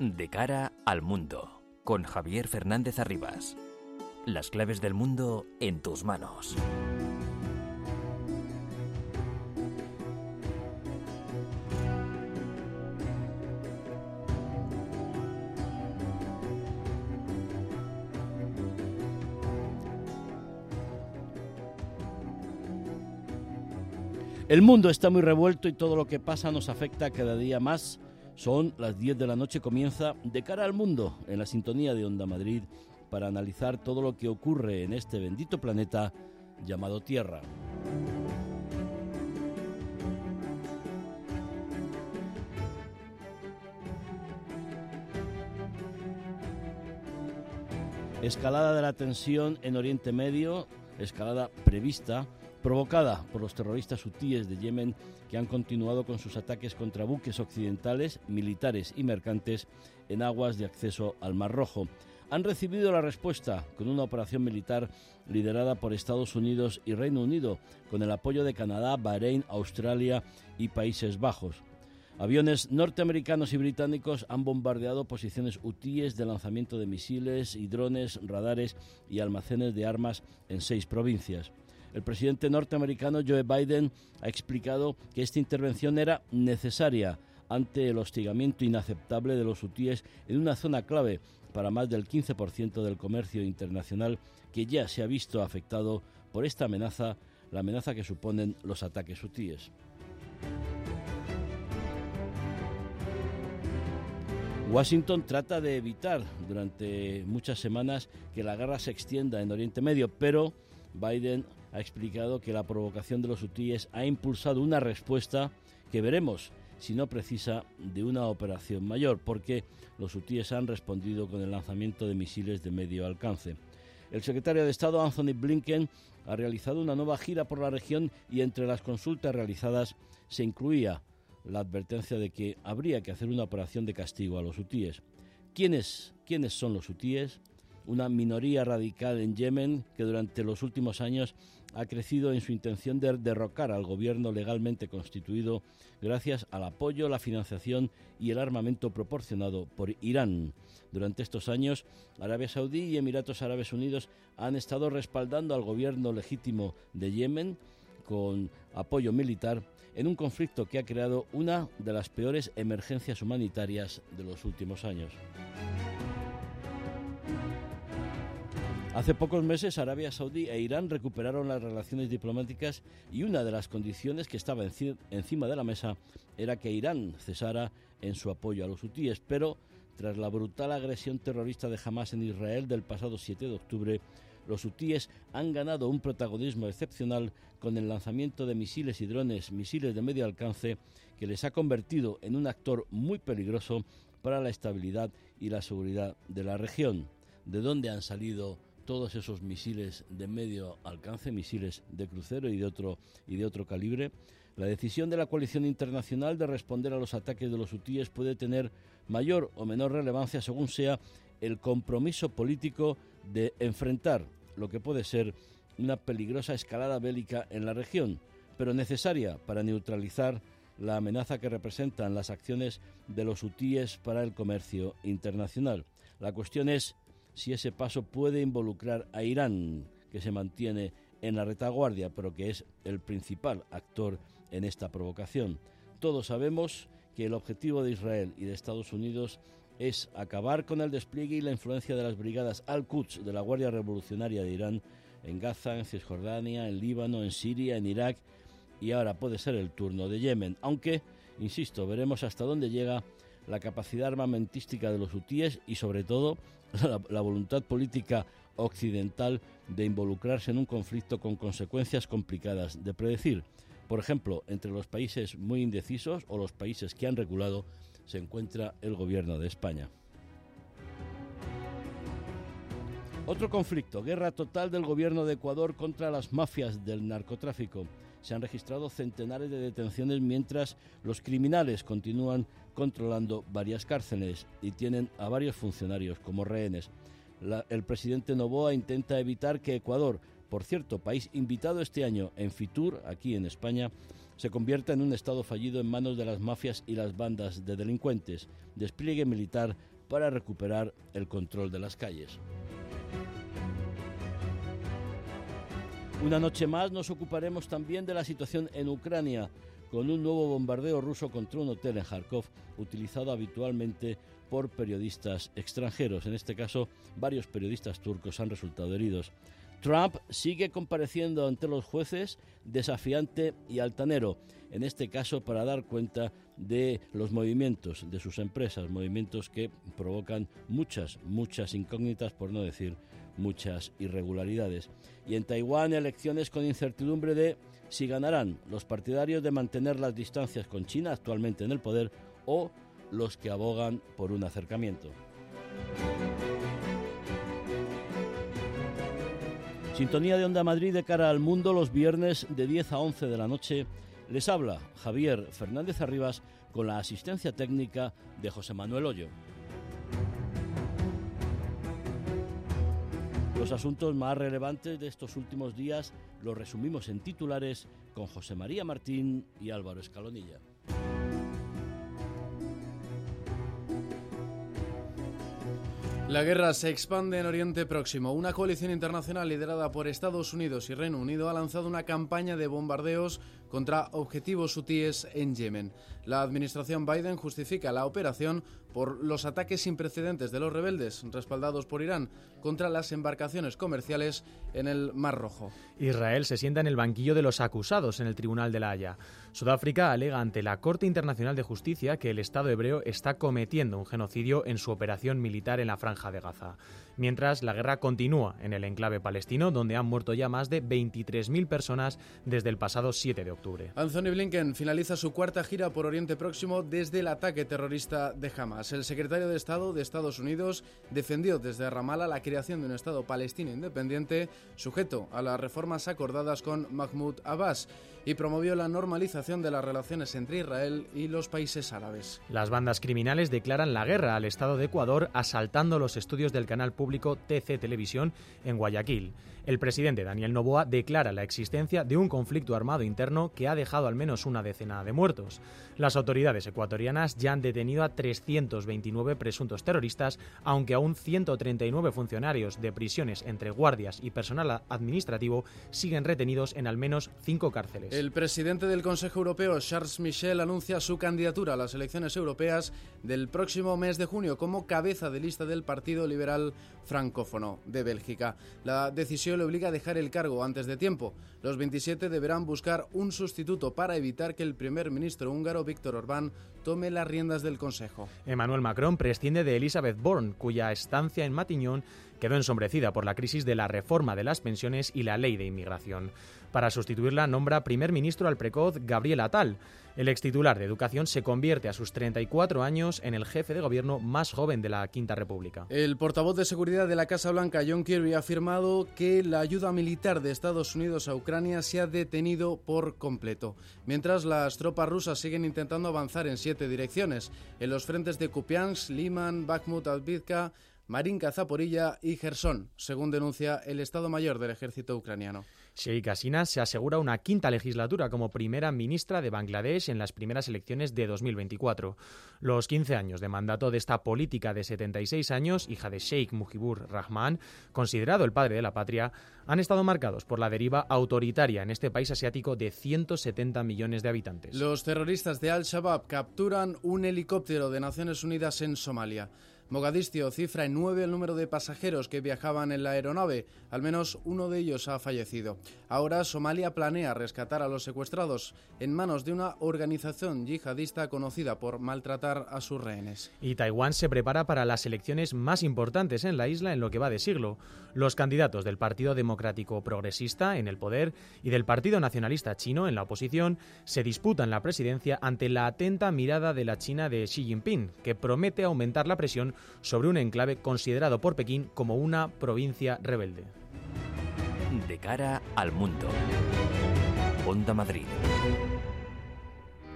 De cara al mundo, con Javier Fernández Arribas. Las claves del mundo en tus manos. El mundo está muy revuelto y todo lo que pasa nos afecta cada día más. Son las 10 de la noche, comienza De cara al mundo en la sintonía de Onda Madrid para analizar todo lo que ocurre en este bendito planeta llamado Tierra. Escalada de la tensión en Oriente Medio, escalada prevista provocada por los terroristas hutíes de Yemen que han continuado con sus ataques contra buques occidentales, militares y mercantes en aguas de acceso al Mar Rojo. Han recibido la respuesta con una operación militar liderada por Estados Unidos y Reino Unido, con el apoyo de Canadá, Bahrein, Australia y Países Bajos. Aviones norteamericanos y británicos han bombardeado posiciones hutíes de lanzamiento de misiles y drones, radares y almacenes de armas en seis provincias. El presidente norteamericano Joe Biden ha explicado que esta intervención era necesaria ante el hostigamiento inaceptable de los hutíes en una zona clave para más del 15% del comercio internacional que ya se ha visto afectado por esta amenaza, la amenaza que suponen los ataques hutíes. Washington trata de evitar durante muchas semanas que la guerra se extienda en Oriente Medio, pero Biden ha explicado que la provocación de los hutíes ha impulsado una respuesta que veremos si no precisa de una operación mayor, porque los hutíes han respondido con el lanzamiento de misiles de medio alcance. El secretario de Estado Anthony Blinken ha realizado una nueva gira por la región y entre las consultas realizadas se incluía la advertencia de que habría que hacer una operación de castigo a los hutíes. ¿Quiénes, quiénes son los hutíes? Una minoría radical en Yemen que durante los últimos años ha crecido en su intención de derrocar al gobierno legalmente constituido gracias al apoyo, la financiación y el armamento proporcionado por Irán. Durante estos años, Arabia Saudí y Emiratos Árabes Unidos han estado respaldando al gobierno legítimo de Yemen con apoyo militar en un conflicto que ha creado una de las peores emergencias humanitarias de los últimos años. Hace pocos meses Arabia Saudí e Irán recuperaron las relaciones diplomáticas y una de las condiciones que estaba encima de la mesa era que Irán cesara en su apoyo a los hutíes, pero tras la brutal agresión terrorista de Hamas en Israel del pasado 7 de octubre, los hutíes han ganado un protagonismo excepcional con el lanzamiento de misiles y drones, misiles de medio alcance, que les ha convertido en un actor muy peligroso para la estabilidad y la seguridad de la región. ¿De dónde han salido todos esos misiles de medio alcance, misiles de crucero y de otro y de otro calibre. La decisión de la coalición internacional de responder a los ataques de los hutíes puede tener mayor o menor relevancia según sea el compromiso político de enfrentar lo que puede ser una peligrosa escalada bélica en la región, pero necesaria para neutralizar la amenaza que representan las acciones de los hutíes para el comercio internacional. La cuestión es si ese paso puede involucrar a Irán, que se mantiene en la retaguardia, pero que es el principal actor en esta provocación. Todos sabemos que el objetivo de Israel y de Estados Unidos es acabar con el despliegue y la influencia de las brigadas Al-Quds de la Guardia Revolucionaria de Irán en Gaza, en Cisjordania, en Líbano, en Siria, en Irak y ahora puede ser el turno de Yemen, aunque, insisto, veremos hasta dónde llega la capacidad armamentística de los hutíes y sobre todo la, voluntad política occidental de involucrarse en un conflicto con consecuencias complicadas de predecir. Por ejemplo, entre los países muy indecisos o los países que han regulado se encuentra el gobierno de España. Otro conflicto, guerra total del gobierno de Ecuador contra las mafias del narcotráfico se han registrado centenares de detenciones mientras los criminales continúan controlando varias cárceles y tienen a varios funcionarios como rehenes. el presidente Novoa intenta evitar que Ecuador, por cierto, país invitado este año en Fitur, aquí en España, se convierta en un Estado fallido en manos de las mafias y las bandas de delincuentes, despliegue militar para recuperar el control de las calles. Una noche más nos ocuparemos también de la situación en Ucrania, con un nuevo bombardeo ruso contra un hotel en Kharkov, utilizado habitualmente por periodistas extranjeros. En este caso, varios periodistas turcos han resultado heridos. Trump sigue compareciendo ante los jueces desafiante y altanero, en este caso para dar cuenta de los movimientos de sus empresas, movimientos que provocan muchas, muchas incógnitas, por no decir muchas irregularidades. Y en Taiwán elecciones con incertidumbre de si ganarán los partidarios de mantener las distancias con China actualmente en el poder o los que abogan por un acercamiento. Sintonía de Onda Madrid de cara al mundo los viernes de 10 a 11 de la noche. Les habla Javier Fernández Arribas con la asistencia técnica de José Manuel Hoyo. Los asuntos más relevantes de estos últimos días los resumimos en titulares con José María Martín y Álvaro Escalonilla. La guerra se expande en Oriente Próximo. Una coalición internacional liderada por Estados Unidos y Reino Unido ha lanzado una campaña de bombardeos contra objetivos hutíes en Yemen. La administración Biden justifica la operación por los ataques sin precedentes de los rebeldes, respaldados por Irán, contra las embarcaciones comerciales en el Mar Rojo. Israel se sienta en el banquillo de los acusados en el Tribunal de la Haya. Sudáfrica alega ante la Corte Internacional de Justicia que el Estado hebreo está cometiendo un genocidio en su operación militar en la Franja de Gaza mientras la guerra continúa en el enclave palestino, donde han muerto ya más de 23.000 personas desde el pasado 7 de octubre. Anthony Blinken finaliza su cuarta gira por Oriente Próximo desde el ataque terrorista de Hamas. El secretario de Estado de Estados Unidos defendió desde Ramallah la creación de un Estado palestino independiente sujeto a las reformas acordadas con Mahmoud Abbas y promovió la normalización de las relaciones entre Israel y los países árabes. Las bandas criminales declaran la guerra al Estado de Ecuador asaltando los estudios del canal público TC Televisión en Guayaquil. El presidente Daniel Noboa declara la existencia de un conflicto armado interno que ha dejado al menos una decena de muertos. Las autoridades ecuatorianas ya han detenido a 329 presuntos terroristas, aunque aún 139 funcionarios de prisiones entre guardias y personal administrativo siguen retenidos en al menos cinco cárceles. El presidente del Consejo Europeo, Charles Michel, anuncia su candidatura a las elecciones europeas del próximo mes de junio como cabeza de lista del Partido Liberal Francófono de Bélgica. La decisión le obliga a dejar el cargo antes de tiempo. Los 27 deberán buscar un sustituto para evitar que el primer ministro húngaro Víctor Orbán tome las riendas del Consejo. Emmanuel Macron prescinde de Elizabeth Bourne, cuya estancia en Matignon quedó ensombrecida por la crisis de la reforma de las pensiones y la ley de inmigración. Para sustituirla nombra primer ministro al precoz Gabriel Attal. El ex titular de Educación se convierte a sus 34 años en el jefe de gobierno más joven de la Quinta República. El portavoz de seguridad de la Casa Blanca, John Kirby, ha afirmado que la ayuda militar de Estados Unidos a Ucrania se ha detenido por completo, mientras las tropas rusas siguen intentando avanzar en siete direcciones, en los frentes de Kupiansk, Liman, Bakhmut, Alvivka, Marinka, Zaporilla y Gerson, según denuncia el Estado Mayor del Ejército Ucraniano. Sheikh Hasina se asegura una quinta legislatura como primera ministra de Bangladesh en las primeras elecciones de 2024. Los 15 años de mandato de esta política de 76 años, hija de Sheikh Mujibur Rahman, considerado el padre de la patria, han estado marcados por la deriva autoritaria en este país asiático de 170 millones de habitantes. Los terroristas de Al-Shabaab capturan un helicóptero de Naciones Unidas en Somalia. Mogadiscio cifra en nueve el número de pasajeros que viajaban en la aeronave. Al menos uno de ellos ha fallecido. Ahora Somalia planea rescatar a los secuestrados en manos de una organización yihadista conocida por maltratar a sus rehenes. Y Taiwán se prepara para las elecciones más importantes en la isla en lo que va de siglo. Los candidatos del Partido Democrático Progresista en el poder y del Partido Nacionalista Chino en la oposición se disputan la presidencia ante la atenta mirada de la China de Xi Jinping, que promete aumentar la presión sobre un enclave considerado por Pekín como una provincia rebelde. De cara al mundo. Onda Madrid.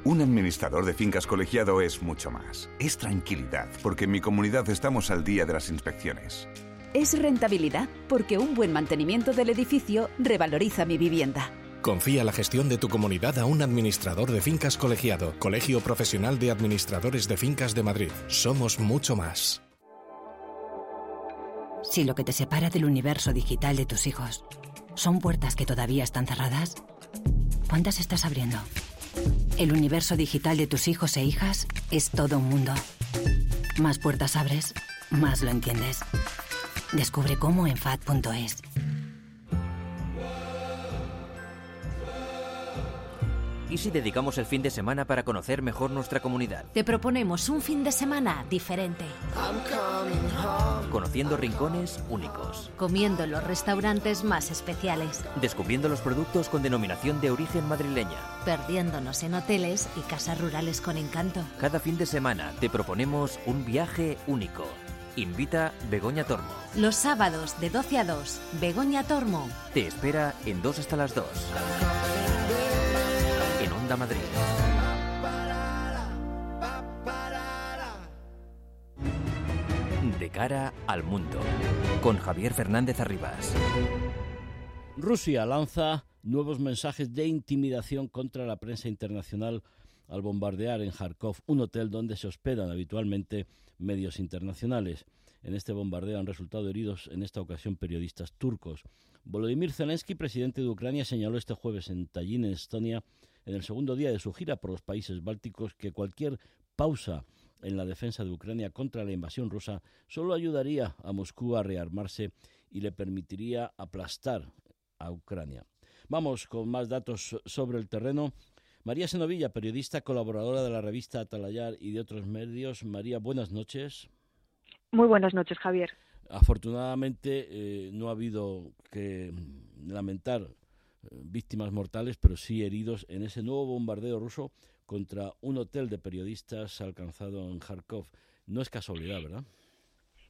Un administrador de fincas colegiado es mucho más. Es tranquilidad, porque en mi comunidad estamos al día de las inspecciones. Es rentabilidad, porque un buen mantenimiento del edificio revaloriza mi vivienda Confía la gestión de tu comunidad a un administrador de fincas colegiado, Colegio Profesional de Administradores de Fincas de Madrid. Somos mucho más. Si lo que te separa del universo digital de tus hijos son puertas que todavía están cerradas, ¿cuántas estás abriendo? El universo digital de tus hijos e hijas es todo un mundo. Más puertas abres, más lo entiendes. Descubre cómo en FAD.es. ¿Y si dedicamos el fin de semana para conocer mejor nuestra comunidad? Te proponemos un fin de semana diferente. Conociendo rincones únicos. Comiendo en los restaurantes más especiales. Descubriendo los productos con denominación de origen madrileña. Perdiéndonos en hoteles y casas rurales con encanto. Cada fin de semana te proponemos un viaje único. Invita Begoña Tormo. Los sábados de 12 a 2, Begoña Tormo. Te espera en 2 hasta las 2. Onda Madrid. De cara al mundo. Con Javier Fernández Arribas. Rusia lanza nuevos mensajes de intimidación contra la prensa internacional al bombardear en Kharkov un hotel donde se hospedan habitualmente medios internacionales. En este bombardeo han resultado heridos en esta ocasión periodistas turcos. Volodymyr Zelensky, presidente de Ucrania, señaló este jueves en Tallinn, en Estonia, en el segundo día de su gira por los países bálticos, que cualquier pausa en la defensa de Ucrania contra la invasión rusa solo ayudaría a Moscú a rearmarse y le permitiría aplastar a Ucrania. Vamos con más datos sobre el terreno. María Senovilla, periodista, colaboradora de la revista Atalayar y de otros medios. María, buenas noches. Muy buenas noches, Javier. Afortunadamente eh, no ha habido que lamentar víctimas mortales, pero sí heridos en ese nuevo bombardeo ruso contra un hotel de periodistas alcanzado en Kharkov. No es casualidad, ¿verdad?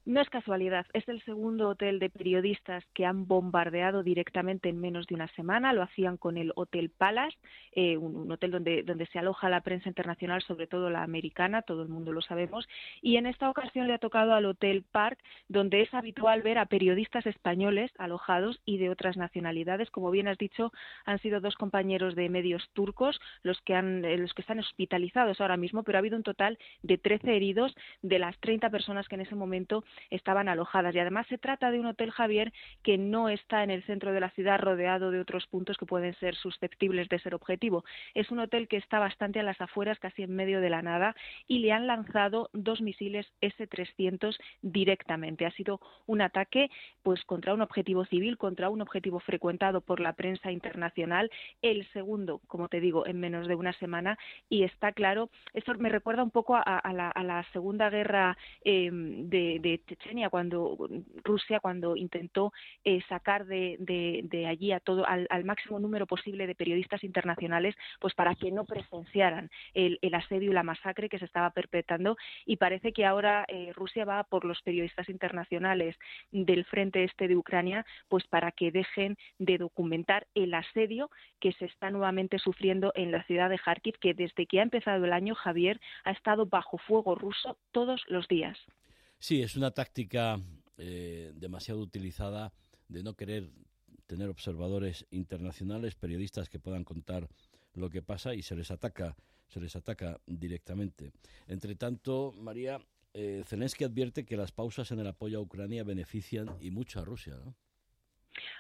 No es casualidad, es el segundo hotel de periodistas que han bombardeado directamente en menos de una semana. Lo hacían con el Hotel Palace, eh, un, hotel donde, donde se aloja la prensa internacional, sobre todo la americana, todo el mundo lo sabemos. Y en esta ocasión le ha tocado al Hotel Park, donde es habitual ver a periodistas españoles alojados y de otras nacionalidades. Como bien has dicho, han sido dos compañeros de medios turcos los que, han, eh, los que están hospitalizados ahora mismo, pero ha habido un total de 13 heridos de las 30 personas que en ese momento estaban alojadas. Y además se trata de un hotel, Javier, que no está en el centro de la ciudad rodeado de otros puntos que pueden ser susceptibles de ser objetivo. Es un hotel que está bastante a las afueras, casi en medio de la nada, y le han lanzado dos misiles S-300 directamente. Ha sido un ataque pues contra un objetivo civil, contra un objetivo frecuentado por la prensa internacional, el segundo, como te digo, en menos de una semana, y está claro, esto me recuerda un poco a, a, la, a la, Segunda Guerra eh, de, de Chechenia, cuando Rusia, cuando intentó eh, sacar de, allí a todo, al, máximo número posible de periodistas internacionales, pues para que no presenciaran el, el, asedio y la masacre que se estaba perpetrando. Y parece que ahora eh, Rusia va por los periodistas internacionales del frente este de Ucrania, pues para que dejen de documentar el asedio que se está nuevamente sufriendo en la ciudad de Kharkiv, que desde que ha empezado el año, Javier, ha estado bajo fuego ruso todos los días. Sí, es una táctica eh, demasiado utilizada de no querer tener observadores internacionales, periodistas que puedan contar lo que pasa y se les ataca, se les ataca directamente. Entre tanto, María, eh, Zelensky advierte que las pausas en el apoyo a Ucrania benefician y mucho a Rusia, ¿no?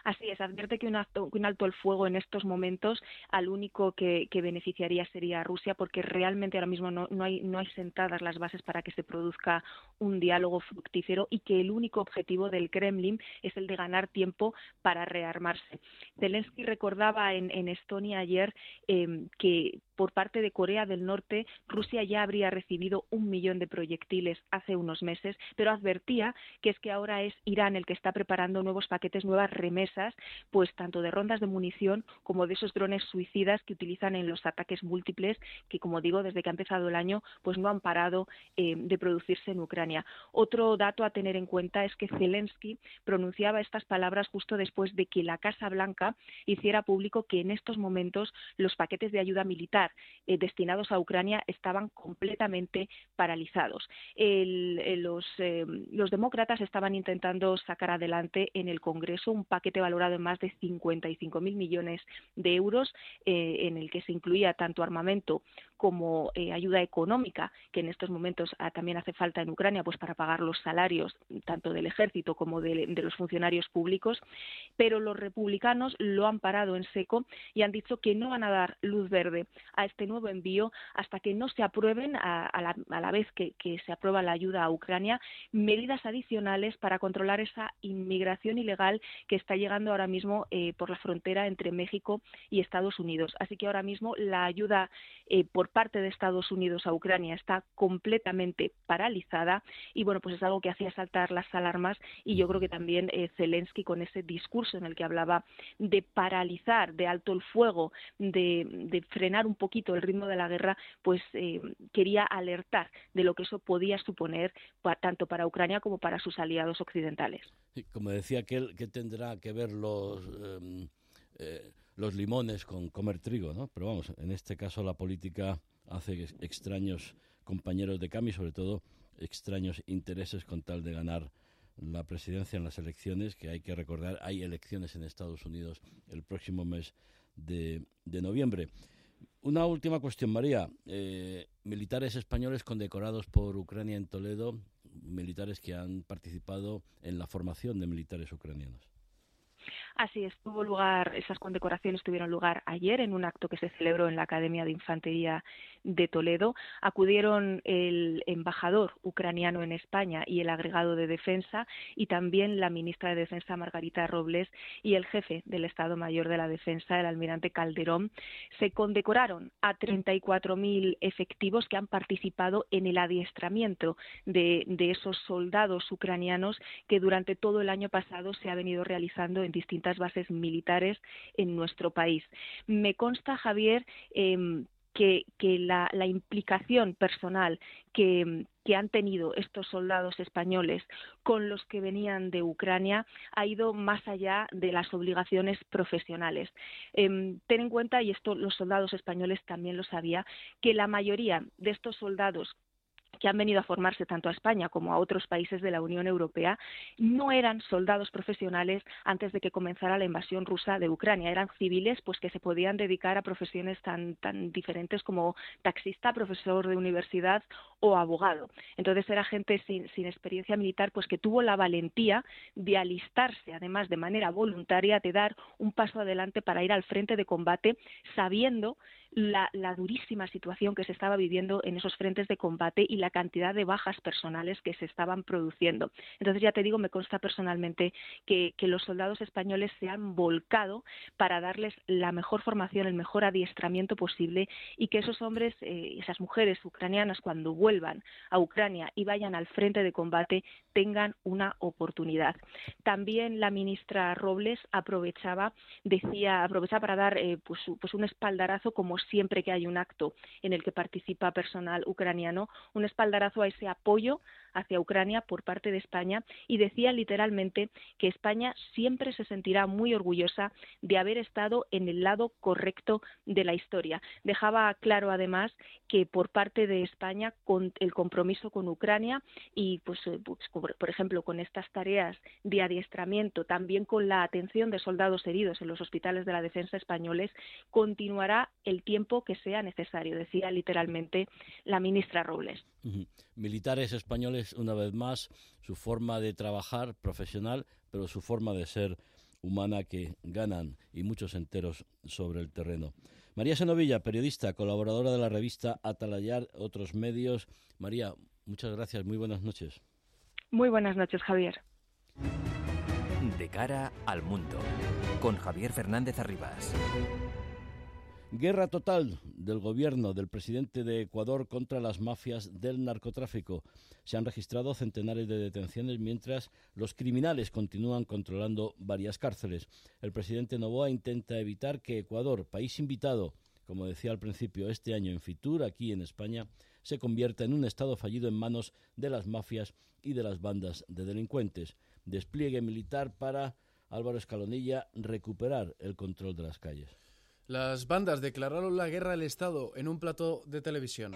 Así es, advierte que un alto, un alto el fuego en estos momentos al único que, beneficiaría sería Rusia, porque realmente ahora mismo no, hay, no hay sentadas las bases para que se produzca un diálogo fructífero y que el único objetivo del Kremlin es el de ganar tiempo para rearmarse. Zelensky recordaba en, Estonia ayer eh, que por parte de Corea del Norte, Rusia ya habría recibido un millón de proyectiles hace unos meses, pero advertía que es que ahora es Irán el que está preparando nuevos paquetes, nuevas remesas, pues tanto de rondas de munición como de esos drones suicidas que utilizan en los ataques múltiples, que como digo, desde que ha empezado el año, pues no han parado eh, de producirse en Ucrania. Otro dato a tener en cuenta es que Zelensky pronunciaba estas palabras justo después de que la Casa Blanca hiciera público que en estos momentos los paquetes de ayuda militar eh, destinados a Ucrania estaban completamente paralizados. Eh, los demócratas estaban intentando sacar adelante en el Congreso un paquete valorado en más de 55.000 millones de euros, eh, en el que se incluía tanto armamento como eh, ayuda económica, que en estos momentos ah, también hace falta en Ucrania, pues para pagar los salarios tanto del ejército como de, los funcionarios públicos. Pero los republicanos lo han parado en seco y han dicho que no van a dar luz verde a este nuevo envío hasta que no se aprueben, a, la, vez que, se aprueba la ayuda a Ucrania, medidas adicionales para controlar esa inmigración ilegal que está llegando ahora mismo eh, por la frontera entre México y Estados Unidos. Así que ahora mismo la ayuda eh, por parte de Estados Unidos a Ucrania está completamente paralizada y bueno, pues es algo que hacía saltar las alarmas y yo creo que también eh, Zelensky con ese discurso en el que hablaba de paralizar, de alto el fuego, de, frenar un poquito el ritmo de la guerra, pues eh, quería alertar de lo que eso podía suponer tanto para Ucrania como para sus aliados occidentales. como decía que, que tendrá que ver los em, eh, los limones con comer trigo, ¿no? Pero vamos, en este caso la política hace extraños compañeros de cambio y sobre todo extraños intereses con tal de ganar la presidencia en las elecciones, que hay que recordar, hay elecciones en Estados Unidos el próximo mes de, noviembre. Una última cuestión, María. Eh, militares españoles condecorados por Ucrania en Toledo, militares que han participado en la formación de militares ucranianos. Así es, tuvo lugar, esas condecoraciones tuvieron lugar ayer en un acto que se celebró en la Academia de Infantería de Toledo. Acudieron el embajador ucraniano en España y el agregado de defensa y también la ministra de Defensa Margarita Robles y el jefe del Estado Mayor de la Defensa, el almirante Calderón. Se condecoraron a 34.000 efectivos que han participado en el adiestramiento de, de esos soldados ucranianos que durante todo el año pasado se ha venido realizando en distintas bases militares en nuestro país. Me consta, Javier, em, que, la, implicación personal que, han tenido estos soldados españoles con los que venían de Ucrania ha ido más allá de las obligaciones profesionales. Em, ten en cuenta, y esto los soldados españoles también lo sabía, que la mayoría de estos soldados que han venido a formarse tanto a España como a otros países de la Unión Europea no eran soldados profesionales antes de que comenzara la invasión rusa de Ucrania. Eran civiles pues que se podían dedicar a profesiones tan, tan diferentes como taxista, profesor de universidad o abogado. Entonces era gente sin, sin experiencia militar pues que tuvo la valentía de alistarse además de manera voluntaria, de dar un paso adelante para ir al frente de combate sabiendo la, durísima situación que se estaba viviendo en esos frentes de combate y la cantidad de bajas personales que se estaban produciendo. Entonces, ya te digo, me consta personalmente que, los soldados españoles se han volcado para darles la mejor formación, el mejor adiestramiento posible y que esos hombres, eh, esas mujeres ucranianas, cuando vuelvan a Ucrania y vayan al frente de combate, tengan una oportunidad. También la ministra Robles aprovechaba, decía, aprovechaba para dar eh, pues, pues un espaldarazo como siempre que hay un acto en el que participa personal ucraniano, un espaldarazo a ese apoyo hacia Ucrania por parte de España y decía literalmente que España siempre se sentirá muy orgullosa de haber estado en el lado correcto de la historia. Dejaba claro además que por parte de España con el compromiso con Ucrania y pues, eh, pues por ejemplo con estas tareas de adiestramiento, también con la atención de soldados heridos en los hospitales de la defensa españoles, continuará el tiempo que sea necesario, decía literalmente la ministra Robles. Militares españoles, una vez más, su forma de trabajar profesional, pero su forma de ser humana que ganan y muchos enteros sobre el terreno. María Senovilla, periodista, colaboradora de la revista Atalayar, otros medios. María, muchas gracias, muy buenas noches. Muy buenas noches, Javier. De cara al mundo, con Javier Fernández Arribas. Guerra total del gobierno del presidente de Ecuador contra las mafias del narcotráfico. Se han registrado centenares de detenciones mientras los criminales continúan controlando varias cárceles. El presidente Novoa intenta evitar que Ecuador, país invitado, como decía al principio, este año en Fitur, aquí en España, se convierta en un Estado fallido en manos de las mafias y de las bandas de delincuentes. Despliegue militar para Álvaro Escalonilla recuperar el control de las calles. Las bandas declararon la guerra al Estado en un plató de televisión.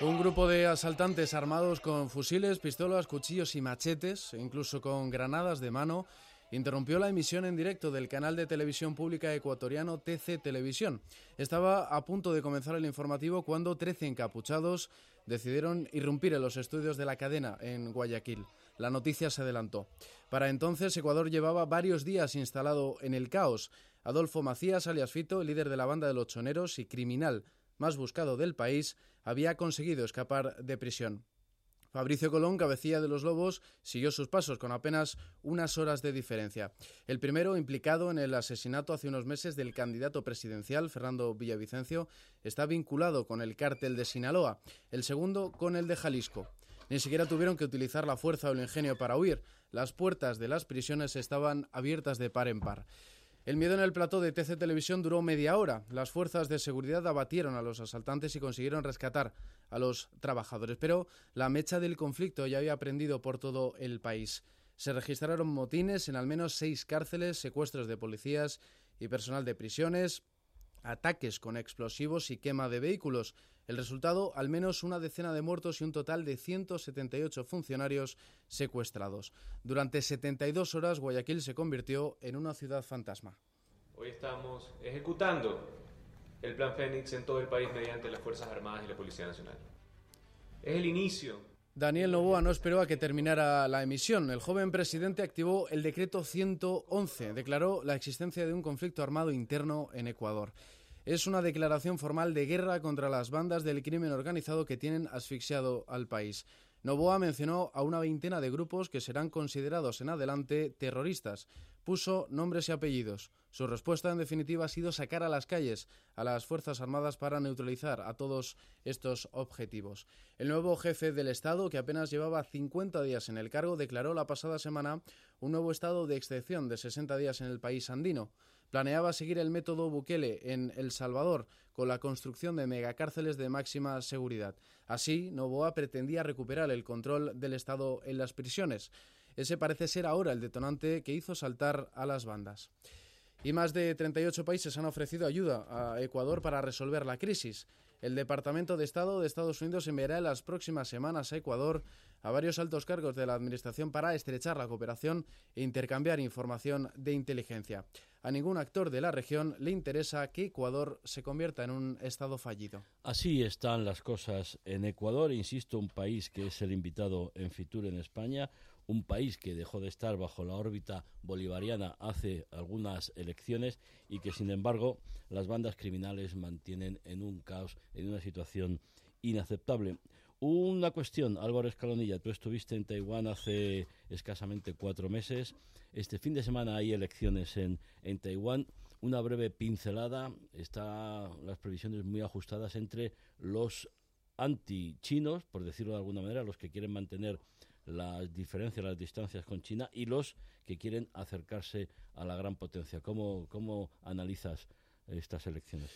Un grupo de asaltantes armados con fusiles, pistolas, cuchillos y machetes, e incluso con granadas de mano, interrumpió la emisión en directo del canal de televisión pública ecuatoriano TC Televisión. Estaba a punto de comenzar el informativo cuando 13 encapuchados decidieron irrumpir en los estudios de la cadena en Guayaquil. La noticia se adelantó. Para entonces, Ecuador llevaba varios días instalado en el caos. Adolfo Macías, alias Fito, líder de la banda de los choneros y criminal más buscado del país, había conseguido escapar de prisión. Fabricio Colón, cabecilla de los Lobos, siguió sus pasos con apenas unas horas de diferencia. El primero, implicado en el asesinato hace unos meses del candidato presidencial, Fernando Villavicencio, está vinculado con el cártel de Sinaloa. El segundo, con el de Jalisco. Ni siquiera tuvieron que utilizar la fuerza o el ingenio para huir. Las puertas de las prisiones estaban abiertas de par en par. El miedo en el plató de TC Televisión duró media hora. Las fuerzas de seguridad abatieron a los asaltantes y consiguieron rescatar a los trabajadores. Pero la mecha del conflicto ya había prendido por todo el país. Se registraron motines en al menos seis cárceles, secuestros de policías y personal de prisiones, ataques con explosivos y quema de vehículos. El resultado, al menos una decena de muertos y un total de 178 funcionarios secuestrados. Durante 72 horas, Guayaquil se convirtió en una ciudad fantasma. Hoy estamos ejecutando el Plan Fénix en todo el país mediante las Fuerzas Armadas y la Policía Nacional. Es el inicio Daniel Novoa no esperó a que terminara la emisión. El joven presidente activó el decreto 111. Declaró la existencia de un conflicto armado interno en Ecuador es una declaración formal de guerra contra las bandas del crimen organizado que tienen asfixiado al país. Novoa mencionó a una veintena de grupos que serán considerados en adelante terroristas. Puso nombres y apellidos. Su respuesta, en definitiva, ha sido sacar a las calles a las Fuerzas Armadas para neutralizar a todos estos objetivos. El nuevo jefe del Estado, que apenas llevaba 50 días en el cargo, declaró la pasada semana un nuevo estado de excepción de 60 días en el país andino planeaba seguir el método Bukele en El Salvador con la construcción de megacárceles de máxima seguridad. Así, Novoa pretendía recuperar el control del Estado en las prisiones. Ese parece ser ahora el detonante que hizo saltar a las bandas. Y más de 38 países han ofrecido ayuda a Ecuador para resolver la crisis. El Departamento de Estado de Estados Unidos enviará en las próximas semanas a Ecuador a varios altos cargos de la Administración para estrechar la cooperación e intercambiar información de inteligencia. A ningún actor de la región le interesa que Ecuador se convierta en un Estado fallido. Así están las cosas en Ecuador, insisto, un país que es el invitado en Fitur en España, un país que dejó de estar bajo la órbita bolivariana hace algunas elecciones y que, sin embargo, las bandas criminales mantienen en un caos, en una situación inaceptable. Una cuestión, Álvaro Escalonilla, tú estuviste en Taiwán hace escasamente cuatro meses. Este fin de semana hay elecciones en, en Taiwán. Una breve pincelada, están las previsiones muy ajustadas entre los anti-chinos, por decirlo de alguna manera, los que quieren mantener las diferencias, las distancias con China, y los que quieren acercarse a la gran potencia. ¿Cómo, cómo analizas estas elecciones?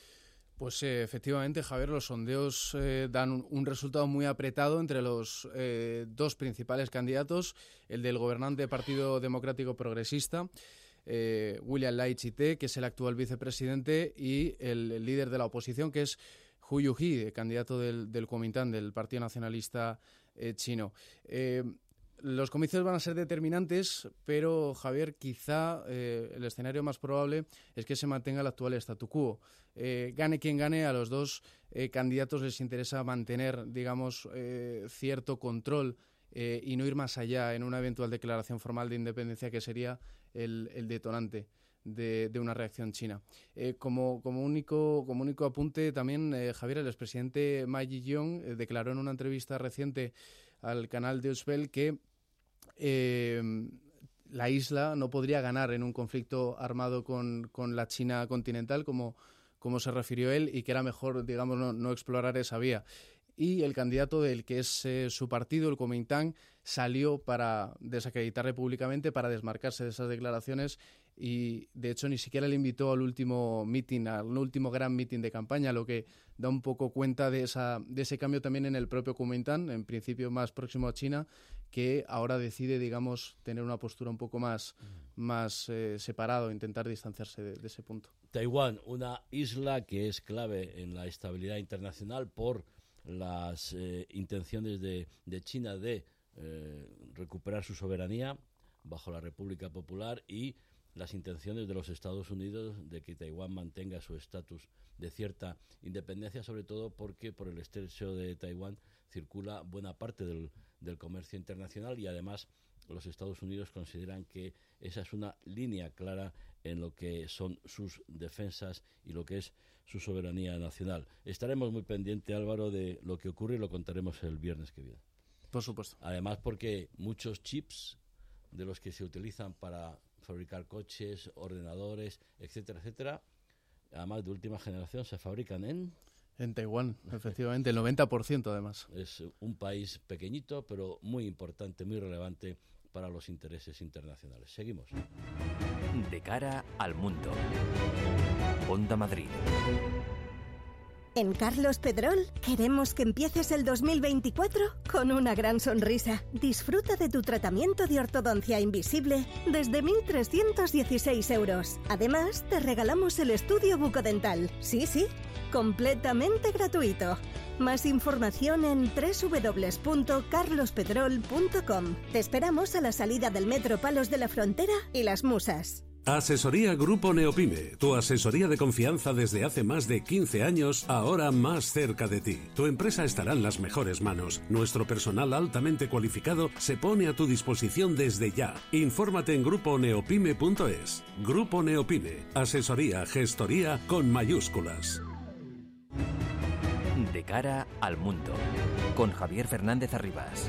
Pues eh, efectivamente, Javier, los sondeos eh, dan un, resultado muy apretado entre los eh, dos principales candidatos, el del gobernante Partido Democrático Progresista, William Lai Chite, que es el actual vicepresidente, y el, líder de la oposición, que es Hu Yuhi, candidato del, del Kuomintang, del Partido Nacionalista Chino. Los comicios van a ser determinantes, pero Javier, quizá eh, el escenario más probable es que se mantenga el actual statu quo. Eh, gane quien gane, a los dos eh, candidatos les interesa mantener, digamos, cierto control y no ir más allá en una eventual declaración formal de independencia que sería el, detonante. De, una reacción china. como, como, único, como único apunte, también Javier, el expresidente Ma Yi-jeong declaró en una entrevista reciente al canal de Usbel que eh, la isla no podría ganar en un conflicto armado con, la China continental, como, como se refirió él, y que era mejor, digamos, no, explorar esa vía. Y el candidato del que es eh, su partido, el Kuomintang, salió para desacreditarle públicamente, para desmarcarse de esas declaraciones y de hecho ni siquiera le invitó al último meeting, al último gran meeting de campaña, lo que da un poco cuenta de, esa, de ese cambio también en el propio Kuomintang, en principio más próximo a China, que ahora decide, digamos, tener una postura un poco más, más eh, separado, intentar distanciarse de, ese punto. Taiwán, una isla que es clave en la estabilidad internacional por las eh, intenciones de, China de eh, recuperar su soberanía bajo la República Popular y las intenciones de los Estados Unidos de que Taiwán mantenga su estatus de cierta independencia, sobre todo porque por el estrecho de Taiwán circula buena parte del, del comercio internacional y además los Estados Unidos consideran que esa es una línea clara en lo que son sus defensas y lo que es su soberanía nacional. Estaremos muy pendientes, Álvaro, de lo que ocurre y lo contaremos el viernes que viene. Por supuesto. Además, porque muchos chips de los que se utilizan para fabricar coches, ordenadores, etcétera, etcétera, además de última generación, se fabrican en... En Taiwán, efectivamente, el 90% además. Es un país pequeñito, pero muy importante, muy relevante para los intereses internacionales. Seguimos. De cara al mundo. Onda Madrid. En Carlos Pedrol queremos que empieces el 2024 con una gran sonrisa. Disfruta de tu tratamiento de ortodoncia invisible desde 1.316 euros. Además, te regalamos el estudio bucodental. Sí, sí, completamente gratuito. Más información en www.carlospedrol.com. Te esperamos a la salida del Metro Palos de la Frontera y Las Musas. Asesoría Grupo Neopime, tu asesoría de confianza desde hace más de 15 años, ahora más cerca de ti. Tu empresa estará en las mejores manos. Nuestro personal altamente cualificado se pone a tu disposición desde ya. Infórmate en gruponeopime.es. Grupo Neopime, asesoría, gestoría con mayúsculas. De cara al mundo, con Javier Fernández Arribas.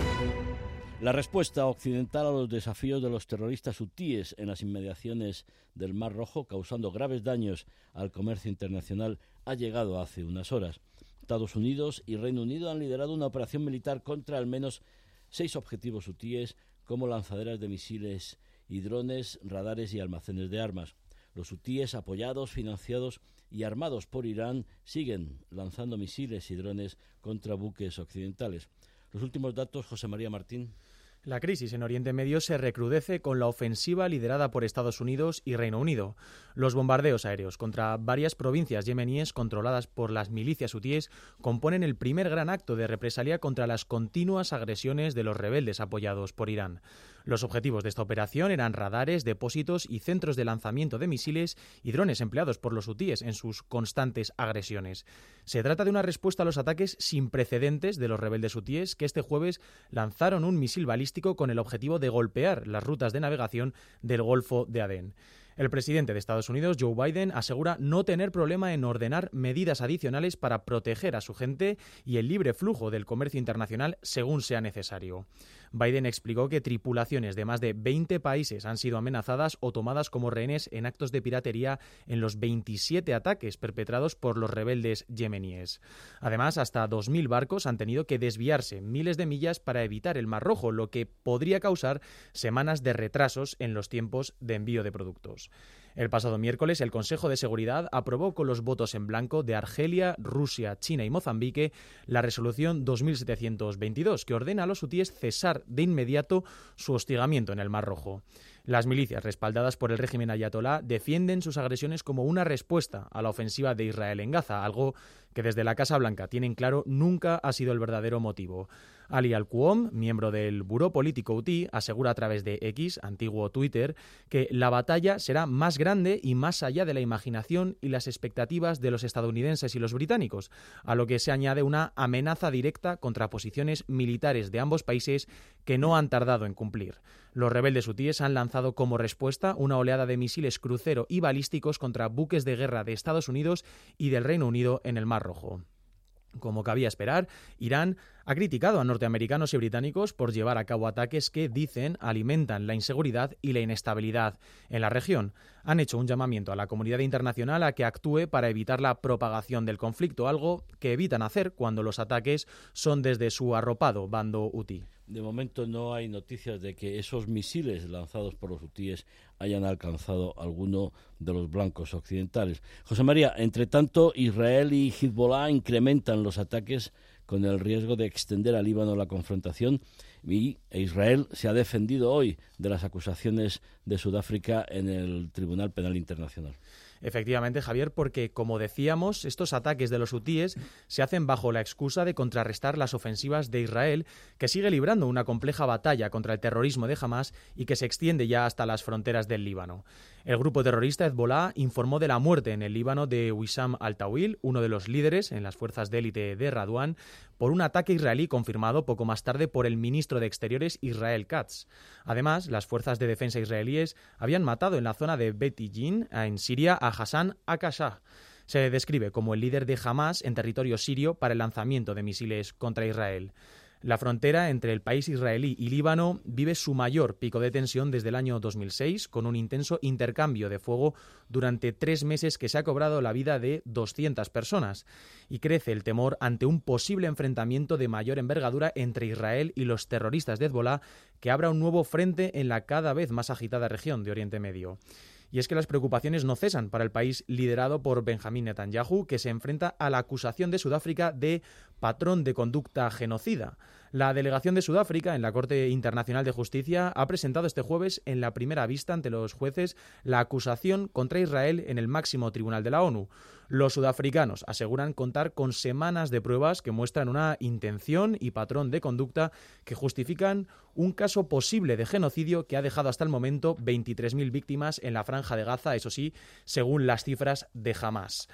La respuesta occidental a los desafíos de los terroristas hutíes en las inmediaciones del Mar Rojo, causando graves daños al comercio internacional, ha llegado hace unas horas. Estados Unidos y Reino Unido han liderado una operación militar contra al menos seis objetivos hutíes, como lanzaderas de misiles y drones, radares y almacenes de armas. Los hutíes, apoyados, financiados y armados por Irán, siguen lanzando misiles y drones contra buques occidentales. Los últimos datos, José María Martín. La crisis en Oriente Medio se recrudece con la ofensiva liderada por Estados Unidos y Reino Unido. Los bombardeos aéreos contra varias provincias yemeníes controladas por las milicias hutíes componen el primer gran acto de represalia contra las continuas agresiones de los rebeldes apoyados por Irán. Los objetivos de esta operación eran radares, depósitos y centros de lanzamiento de misiles y drones empleados por los hutíes en sus constantes agresiones. Se trata de una respuesta a los ataques sin precedentes de los rebeldes hutíes que este jueves lanzaron un misil balístico con el objetivo de golpear las rutas de navegación del Golfo de Adén. El presidente de Estados Unidos, Joe Biden, asegura no tener problema en ordenar medidas adicionales para proteger a su gente y el libre flujo del comercio internacional según sea necesario. Biden explicó que tripulaciones de más de 20 países han sido amenazadas o tomadas como rehenes en actos de piratería en los 27 ataques perpetrados por los rebeldes yemeníes. Además, hasta 2.000 barcos han tenido que desviarse miles de millas para evitar el Mar Rojo, lo que podría causar semanas de retrasos en los tiempos de envío de productos. El pasado miércoles, el Consejo de Seguridad aprobó con los votos en blanco de Argelia, Rusia, China y Mozambique la resolución 2722, que ordena a los hutíes cesar de inmediato su hostigamiento en el Mar Rojo. Las milicias respaldadas por el régimen ayatolá defienden sus agresiones como una respuesta a la ofensiva de Israel en Gaza, algo que desde la Casa Blanca tienen claro nunca ha sido el verdadero motivo. Ali Al-Quom, miembro del Buró Político UTI, asegura a través de X, antiguo Twitter, que la batalla será más grande y más allá de la imaginación y las expectativas de los estadounidenses y los británicos, a lo que se añade una amenaza directa contra posiciones militares de ambos países que no han tardado en cumplir. Los rebeldes hutíes han lanzado como respuesta una oleada de misiles crucero y balísticos contra buques de guerra de Estados Unidos y del Reino Unido en el Mar Como cabía esperar, Irán ha criticado a norteamericanos y británicos por llevar a cabo ataques que, dicen, alimentan la inseguridad y la inestabilidad en la región. Han hecho un llamamiento a la comunidad internacional a que actúe para evitar la propagación del conflicto, algo que evitan hacer cuando los ataques son desde su arropado bando UTI. De momento no hay noticias de que esos misiles lanzados por los hutíes hayan alcanzado alguno de los blancos occidentales. José María, entre tanto, Israel y Hezbollah incrementan los ataques con el riesgo de extender al Líbano la confrontación y Israel se ha defendido hoy de las acusaciones de Sudáfrica en el Tribunal Penal Internacional. Efectivamente, Javier, porque como decíamos, estos ataques de los hutíes se hacen bajo la excusa de contrarrestar las ofensivas de Israel, que sigue librando una compleja batalla contra el terrorismo de Hamas y que se extiende ya hasta las fronteras del Líbano. El grupo terrorista Hezbollah informó de la muerte en el Líbano de Wissam al-Tawil, uno de los líderes en las fuerzas de élite de Radwan, por un ataque israelí confirmado poco más tarde por el ministro de Exteriores Israel Katz. Además, las fuerzas de defensa israelíes habían matado en la zona de Betijin, en Siria, a Hassan Akashah. Se describe como el líder de Hamas en territorio sirio para el lanzamiento de misiles contra Israel. La frontera entre el país israelí y Líbano vive su mayor pico de tensión desde el año 2006, con un intenso intercambio de fuego durante tres meses que se ha cobrado la vida de 200 personas. Y crece el temor ante un posible enfrentamiento de mayor envergadura entre Israel y los terroristas de Hezbollah, que abra un nuevo frente en la cada vez más agitada región de Oriente Medio. Y es que las preocupaciones no cesan para el país liderado por Benjamín Netanyahu, que se enfrenta a la acusación de Sudáfrica de patrón de conducta genocida. La delegación de Sudáfrica en la Corte Internacional de Justicia ha presentado este jueves en la primera vista ante los jueces la acusación contra Israel en el máximo tribunal de la ONU. Los sudafricanos aseguran contar con semanas de pruebas que muestran una intención y patrón de conducta que justifican un caso posible de genocidio que ha dejado hasta el momento 23.000 víctimas en la franja de Gaza, eso sí, según las cifras de Hamas.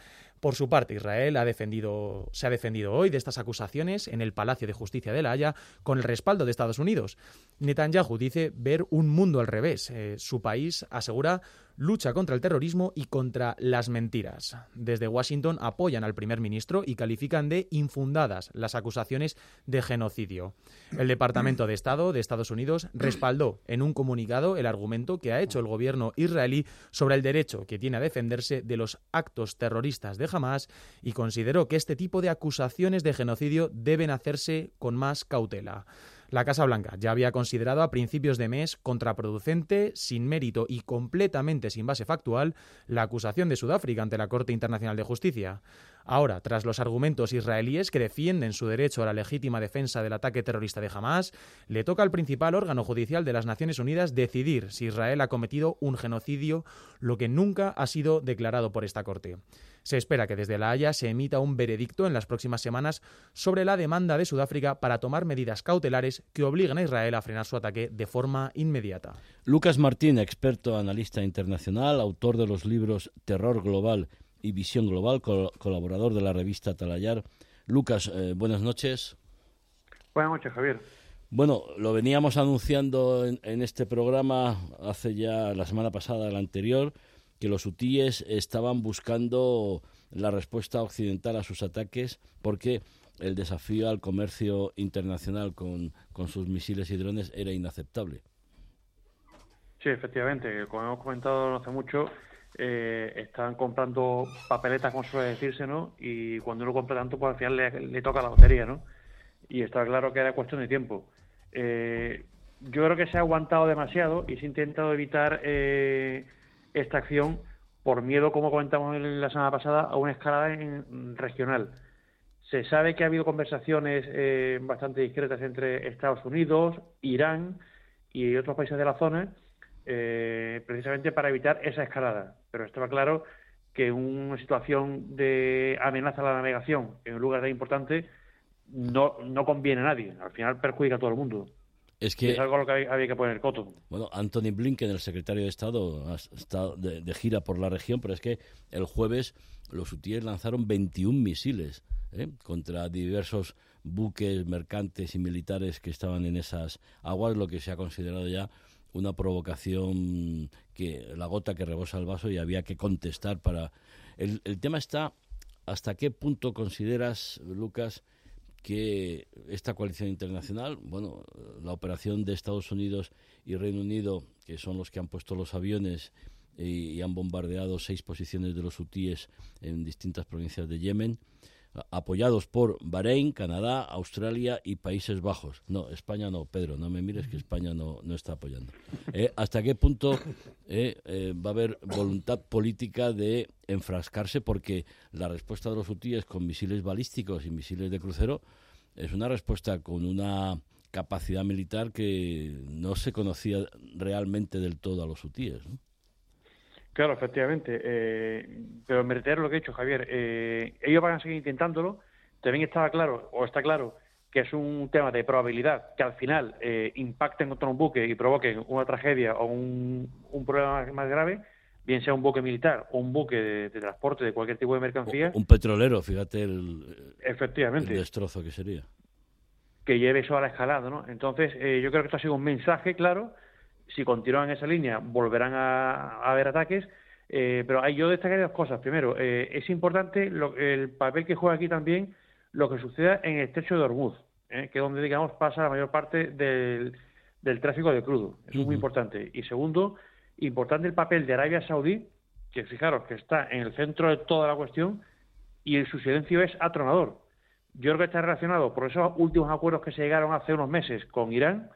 Por su parte, Israel se ha defendido hoy de estas acusaciones en el Palacio de Justicia de La Haya con el respaldo de Estados Unidos. Netanyahu dice ver un mundo al revés. Eh, su país asegura lucha contra el terrorismo y contra las mentiras. Desde Washington apoyan al primer ministro y califican de infundadas las acusaciones de genocidio. El Departamento de Estado de Estados Unidos respaldó en un comunicado el argumento que ha hecho el gobierno israelí sobre el derecho que tiene a defenderse de los actos terroristas de Hamas y consideró que este tipo de acusaciones de genocidio deben hacerse con más cautela. La Casa Blanca ya había considerado a principios de mes contraproducente, sin mérito y completamente sin base factual la acusación de Sudáfrica ante la Corte Internacional de Justicia. Ahora, tras los argumentos israelíes que defienden su derecho a la legítima defensa del ataque terrorista de Hamas, le toca al principal órgano judicial de las Naciones Unidas decidir si Israel ha cometido un genocidio, lo que nunca ha sido declarado por esta Corte. Se espera que desde La Haya se emita un veredicto en las próximas semanas sobre la demanda de Sudáfrica para tomar medidas cautelares que obliguen a Israel a frenar su ataque de forma inmediata. Lucas Martín, experto analista internacional, autor de los libros Terror Global y Visión Global, colaborador de la revista Talayar. Lucas, eh, buenas noches. Buenas noches, Javier. Bueno, lo veníamos anunciando en, en, este programa hace ya la semana pasada, la anterior, que los hutíes estaban buscando la respuesta occidental a sus ataques porque el desafío al comercio internacional con, sus misiles y drones era inaceptable. Sí, efectivamente, como hemos comentado no hace mucho, eh, están comprando papeletas, como suele decirse, ¿no? Y cuando uno compra tanto, pues al final le, toca la lotería, ¿no? Y está claro que era cuestión de tiempo. Eh, yo creo que se ha aguantado demasiado y se ha intentado evitar eh, esta acción por miedo, como comentamos la semana pasada, a una escalada en, regional. Se sabe que ha habido conversaciones eh, bastante discretas entre Estados Unidos, Irán y otros países de la zona, eh, precisamente para evitar esa escalada. Pero estaba claro que una situación de amenaza a la navegación en un lugar tan importante no, no conviene a nadie. Al final perjudica a todo el mundo. Es que algo lo que había, que poner coto. Bueno, Anthony Blinken, el secretario de Estado, ha estado de, gira por la región, pero es que el jueves los hutíes lanzaron 21 misiles ¿eh? contra diversos buques mercantes y militares que estaban en esas aguas, lo que se ha considerado ya una provocación que la gota que rebosa el vaso y había que contestar para el, el tema está hasta qué punto consideras Lucas que esta coalición internacional, bueno, la operación de Estados Unidos y Reino Unido, que son los que han puesto los aviones y, han bombardeado seis posiciones de los hutíes en distintas provincias de Yemen, apoyados por Bahrein, Canadá, Australia y Países Bajos. No, España no, Pedro, no me mires que España no, no está apoyando. Eh, ¿Hasta qué punto eh, eh, va a haber voluntad política de enfrascarse? Porque la respuesta de los hutíes con misiles balísticos y misiles de crucero es una respuesta con una capacidad militar que no se conocía realmente del todo a los hutíes. Claro, efectivamente. Eh, pero me reitero lo que he dicho, Javier. Eh, ellos van a seguir intentándolo. También estaba claro, o está claro, que es un tema de probabilidad que al final eh, impacten contra un buque y provoquen una tragedia o un, problema más grave, bien sea un buque militar o un buque de, transporte de cualquier tipo de mercancía. Un petrolero, fíjate el, Efectivamente. el destrozo que sería. Que lleve eso a la escalada, ¿no? Entonces, eh, yo creo que esto ha sido un mensaje claro. Si continúan esa línea, volverán a, haber ataques. Eh, pero yo destacaría dos cosas. Primero, eh, es importante el papel que juega aquí también lo que suceda en el estrecho de Hormuz, que es donde, digamos, pasa la mayor parte del, tráfico de crudo. Eso es muy importante. Y segundo, importante el papel de Arabia Saudí, que fijaros que está en el centro de toda la cuestión y su silencio es atronador. Yo creo que está relacionado por esos últimos acuerdos que se llegaron hace unos meses con Irán,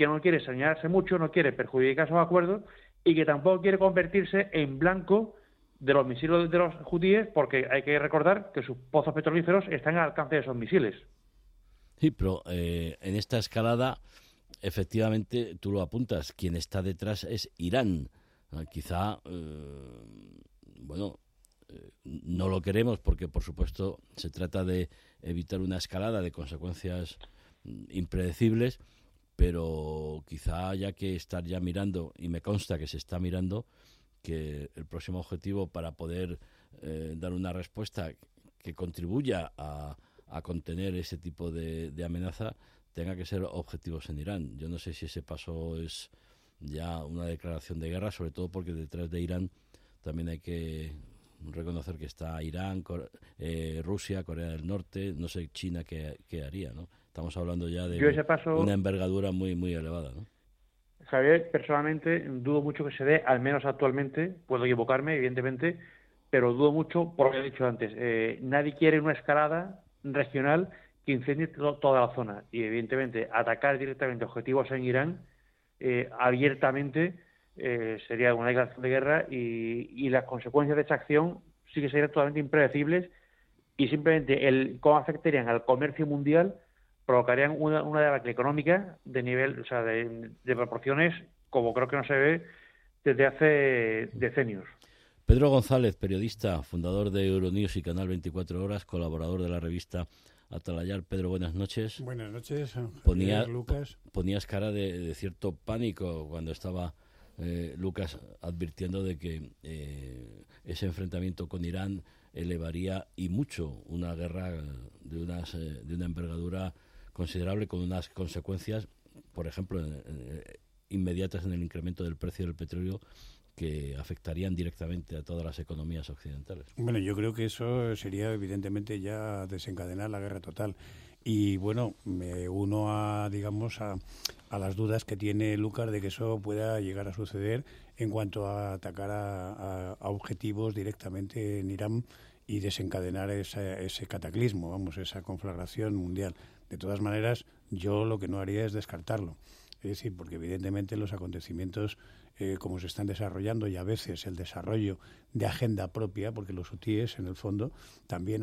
que no quiere señalarse mucho, no quiere perjudicar esos acuerdos y que tampoco quiere convertirse en blanco de los misiles de los judíes, porque hay que recordar que sus pozos petrolíferos están al alcance de esos misiles. Sí, pero eh, en esta escalada efectivamente tú lo apuntas, quien está detrás es Irán. Ah, quizá, eh, bueno, eh, no lo queremos porque por supuesto se trata de evitar una escalada de consecuencias mm, impredecibles, pero quizá haya que estar ya mirando, y me consta que se está mirando, que el próximo objetivo para poder eh, dar una respuesta que contribuya a, contener ese tipo de, amenaza tenga que ser objetivos en Irán. Yo no sé si ese paso es ya una declaración de guerra, sobre todo porque detrás de Irán también hay que reconocer que está Irán, eh, Rusia, Corea del Norte, no sé China qué, haría, ¿no? Estamos hablando ya de una envergadura muy muy elevada, ¿no? Javier, personalmente dudo mucho que se dé, al menos actualmente, puedo equivocarme, evidentemente, pero dudo mucho por lo que he dicho antes. Eh, nadie quiere una escalada regional que incendie toda la zona y, evidentemente, atacar directamente objetivos en Irán eh, abiertamente eh, sería una declaración de guerra y, las consecuencias de esa acción sí que serían totalmente impredecibles y simplemente el cómo afectarían al comercio mundial provocarían una, una debacle económica de nivel, o sea, de, de proporciones como creo que no se ve desde hace decenios. Pedro González, periodista, fundador de Euronews y Canal 24 Horas, colaborador de la revista Atalayar. Pedro, buenas noches. Buenas noches, Ponía, Lucas. Ponías cara de, cierto pánico cuando estaba eh, Lucas advirtiendo de que eh, ese enfrentamiento con Irán elevaría y mucho una guerra de, unas, eh, de una envergadura considerable con unas consecuencias, por ejemplo, inmediatas en el incremento del precio del petróleo que afectarían directamente a todas las economías occidentales. Bueno, yo creo que eso sería evidentemente ya desencadenar la guerra total. Y bueno, me uno a, digamos, a, a las dudas que tiene Lucas de que eso pueda llegar a suceder en cuanto a atacar a, objetivos directamente en Irán y desencadenar ese cataclismo, vamos, esa conflagración mundial. De todas maneras, yo lo que no haría es descartarlo. Es decir, porque evidentemente los acontecimientos eh, como se están desarrollando y a veces el desarrollo de agenda propia, porque los UTIs en el fondo también,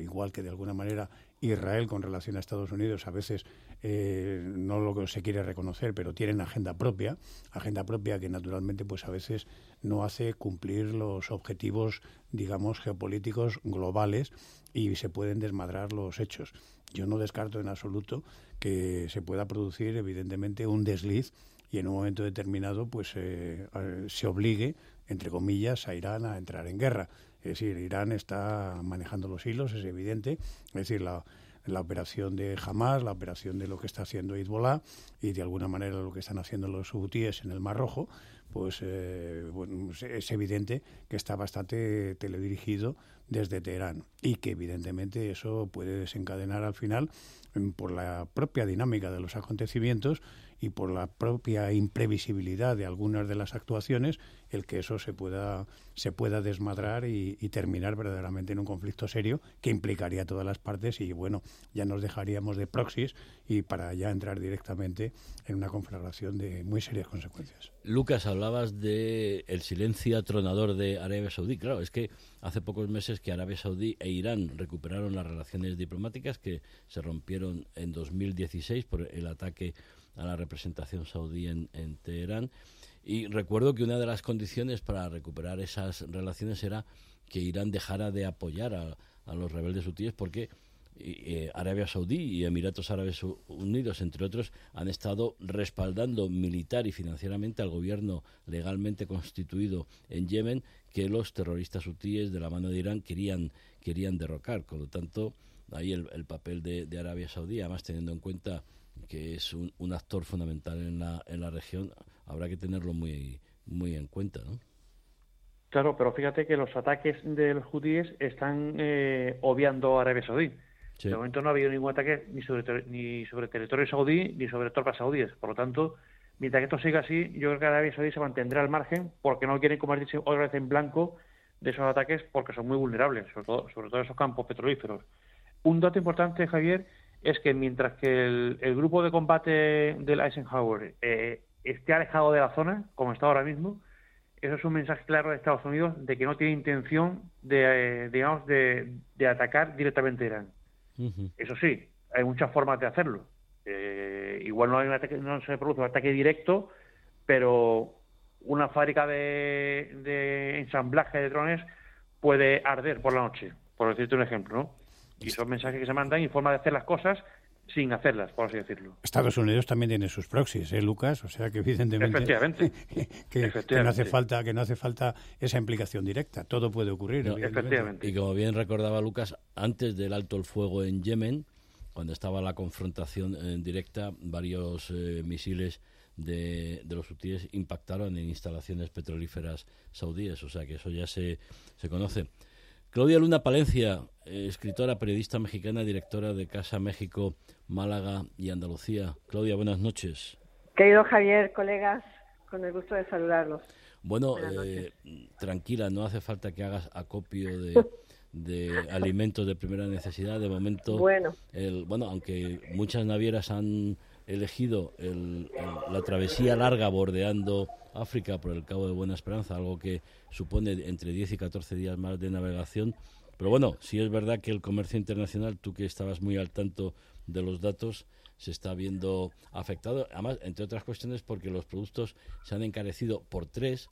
igual que de alguna manera Israel con relación a Estados Unidos a veces eh, no lo se quiere reconocer, pero tienen agenda propia, agenda propia que naturalmente pues a veces no hace cumplir los objetivos, digamos, geopolíticos globales y se pueden desmadrar los hechos. Yo no descarto en absoluto que se pueda producir evidentemente un desliz y en un momento determinado pues eh, se obligue, entre comillas, a Irán a entrar en guerra. Es decir, Irán está manejando los hilos, es evidente. Es decir, la, la operación de Hamas, la operación de lo que está haciendo Hezbollah y de alguna manera lo que están haciendo los hutíes en el Mar Rojo, pues eh, es evidente que está bastante teledirigido desde Teherán y que evidentemente eso puede desencadenar al final por la propia dinámica de los acontecimientos y por la propia imprevisibilidad de algunas de las actuaciones el que eso se pueda se pueda desmadrar y, terminar verdaderamente en un conflicto serio que implicaría a todas las partes y bueno ya nos dejaríamos de proxies y para ya entrar directamente en una conflagración de muy serias consecuencias. Lucas hablabas de el silencio atronador de Arabia Saudí claro es que hace pocos meses que Arabia Saudí e Irán recuperaron las relaciones diplomáticas que se rompieron en 2016 por el ataque a la representación saudí en, Teherán. Y recuerdo que una de las condiciones para recuperar esas relaciones era que Irán dejara de apoyar a, a los rebeldes hutíes porque eh, Arabia Saudí y Emiratos Árabes Unidos, entre otros, han estado respaldando militar y financieramente al gobierno legalmente constituido en Yemen que los terroristas hutíes de la mano de Irán querían, querían derrocar. Por lo tanto, ahí el, papel de, Arabia Saudí, además teniendo en cuenta que es un, actor fundamental en la, en la región, habrá que tenerlo muy, muy en cuenta, ¿no? Claro, pero fíjate que los ataques de los judíes están eh, obviando a Arabia Saudí. De momento no ha habido ningún ataque ni sobre, ni sobre territorio saudí ni sobre tropas saudíes. Por lo tanto, mientras que esto siga así, yo creo que Arabia Saudí se mantendrá al margen porque no quieren convertirse otra vez en blanco de esos ataques porque son muy vulnerables, sobre todo, sobre todo esos campos petrolíferos. Un dato importante, Javier, es que mientras que el, grupo de combate del Eisenhower eh, esté alejado de la zona, como está ahora mismo, eso es un mensaje claro de Estados Unidos de que no tiene intención de, eh, digamos, de, de atacar directamente a Irán. Eso sí, hay muchas formas de hacerlo. Eh, igual no, hay un ataque, no se produce un ataque directo, pero una fábrica de, ensamblaje de drones puede arder por la noche, por decirte un ejemplo, ¿no? Y son mensajes que se mandan y forma de hacer las cosas sin hacerlas, por así decirlo. Estados Unidos también tiene sus proxies, ¿eh, Lucas? O sea que evidentemente Efectivamente. que, no hace falta que no hace falta esa implicación directa. Todo puede ocurrir. efectivamente. Y como bien recordaba Lucas, antes del alto el fuego en Yemen, cuando estaba la confrontación en directa, varios eh, misiles de, de, los hutíes impactaron en instalaciones petrolíferas saudíes. O sea que eso ya se, se conoce. Claudia Luna Palencia, eh, escritora, periodista mexicana, directora de Casa México, Málaga y Andalucía. Claudia, buenas noches. Querido Javier, colegas, con el gusto de saludarlos. Bueno, eh, tranquila, no hace falta que hagas acopio de, alimentos de primera necesidad. De momento, bueno, el, bueno aunque muchas navieras han elegido la travesía larga bordeando África por el Cabo de Buena Esperanza, algo que supone entre 10 y 14 días más de navegación. Pero bueno, sí es verdad que el comercio internacional, tú que estabas muy al tanto de los datos, se está viendo afectado, además, entre otras cuestiones, porque los productos se han encarecido por tres,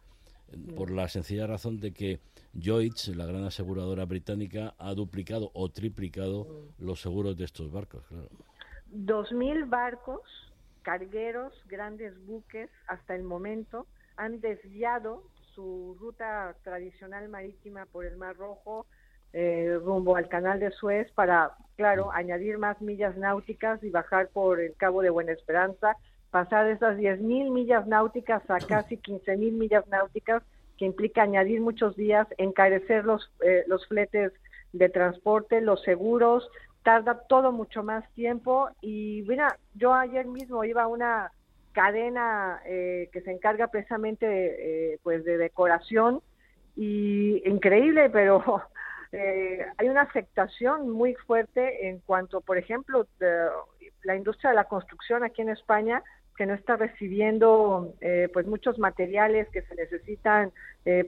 por la sencilla razón de que Lloyds, la gran aseguradora británica, ha duplicado o triplicado los seguros de estos barcos. Claro. 2.000 barcos, cargueros, grandes buques, hasta el momento, han desviado su ruta tradicional marítima por el Mar Rojo eh, rumbo al Canal de Suez para, claro, añadir más millas náuticas y bajar por el Cabo de Buena Esperanza, pasar de esas 10.000 millas náuticas a casi 15.000 millas náuticas, que implica añadir muchos días, encarecer los, eh, los fletes de transporte, los seguros, tarda todo mucho más tiempo. Y mira, yo ayer mismo iba a una cadena eh, que se encarga precisamente eh, pues de decoración y increíble, pero eh, hay una afectación muy fuerte en cuanto, por ejemplo, la industria de la construcción aquí en España que no está recibiendo pues muchos materiales que se necesitan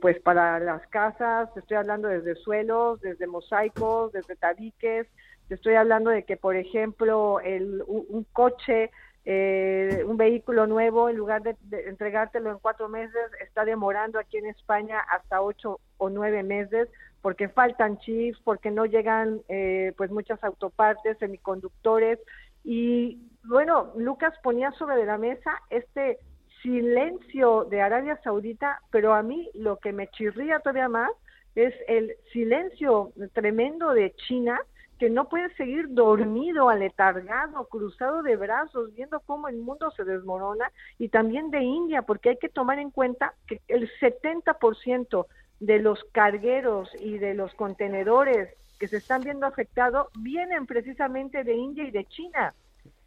pues para las casas. Estoy hablando desde suelos desde mosaicos desde tabiques estoy hablando de que, por ejemplo, el, un, coche, eh, un vehículo nuevo, en lugar de, entregártelo en cuatro meses, está demorando aquí en España hasta ocho o nueve meses porque faltan chips, porque no llegan eh, pues muchas autopartes, semiconductores. Y bueno, Lucas ponía sobre la mesa este silencio de Arabia Saudita, pero a mí lo que me chirría todavía más es el silencio tremendo de China, que no puede seguir dormido, aletargado, cruzado de brazos, viendo cómo el mundo se desmorona, y también de India, porque hay que tomar en cuenta que el 70% de los cargueros y de los contenedores que se están viendo afectados vienen precisamente de India y de China.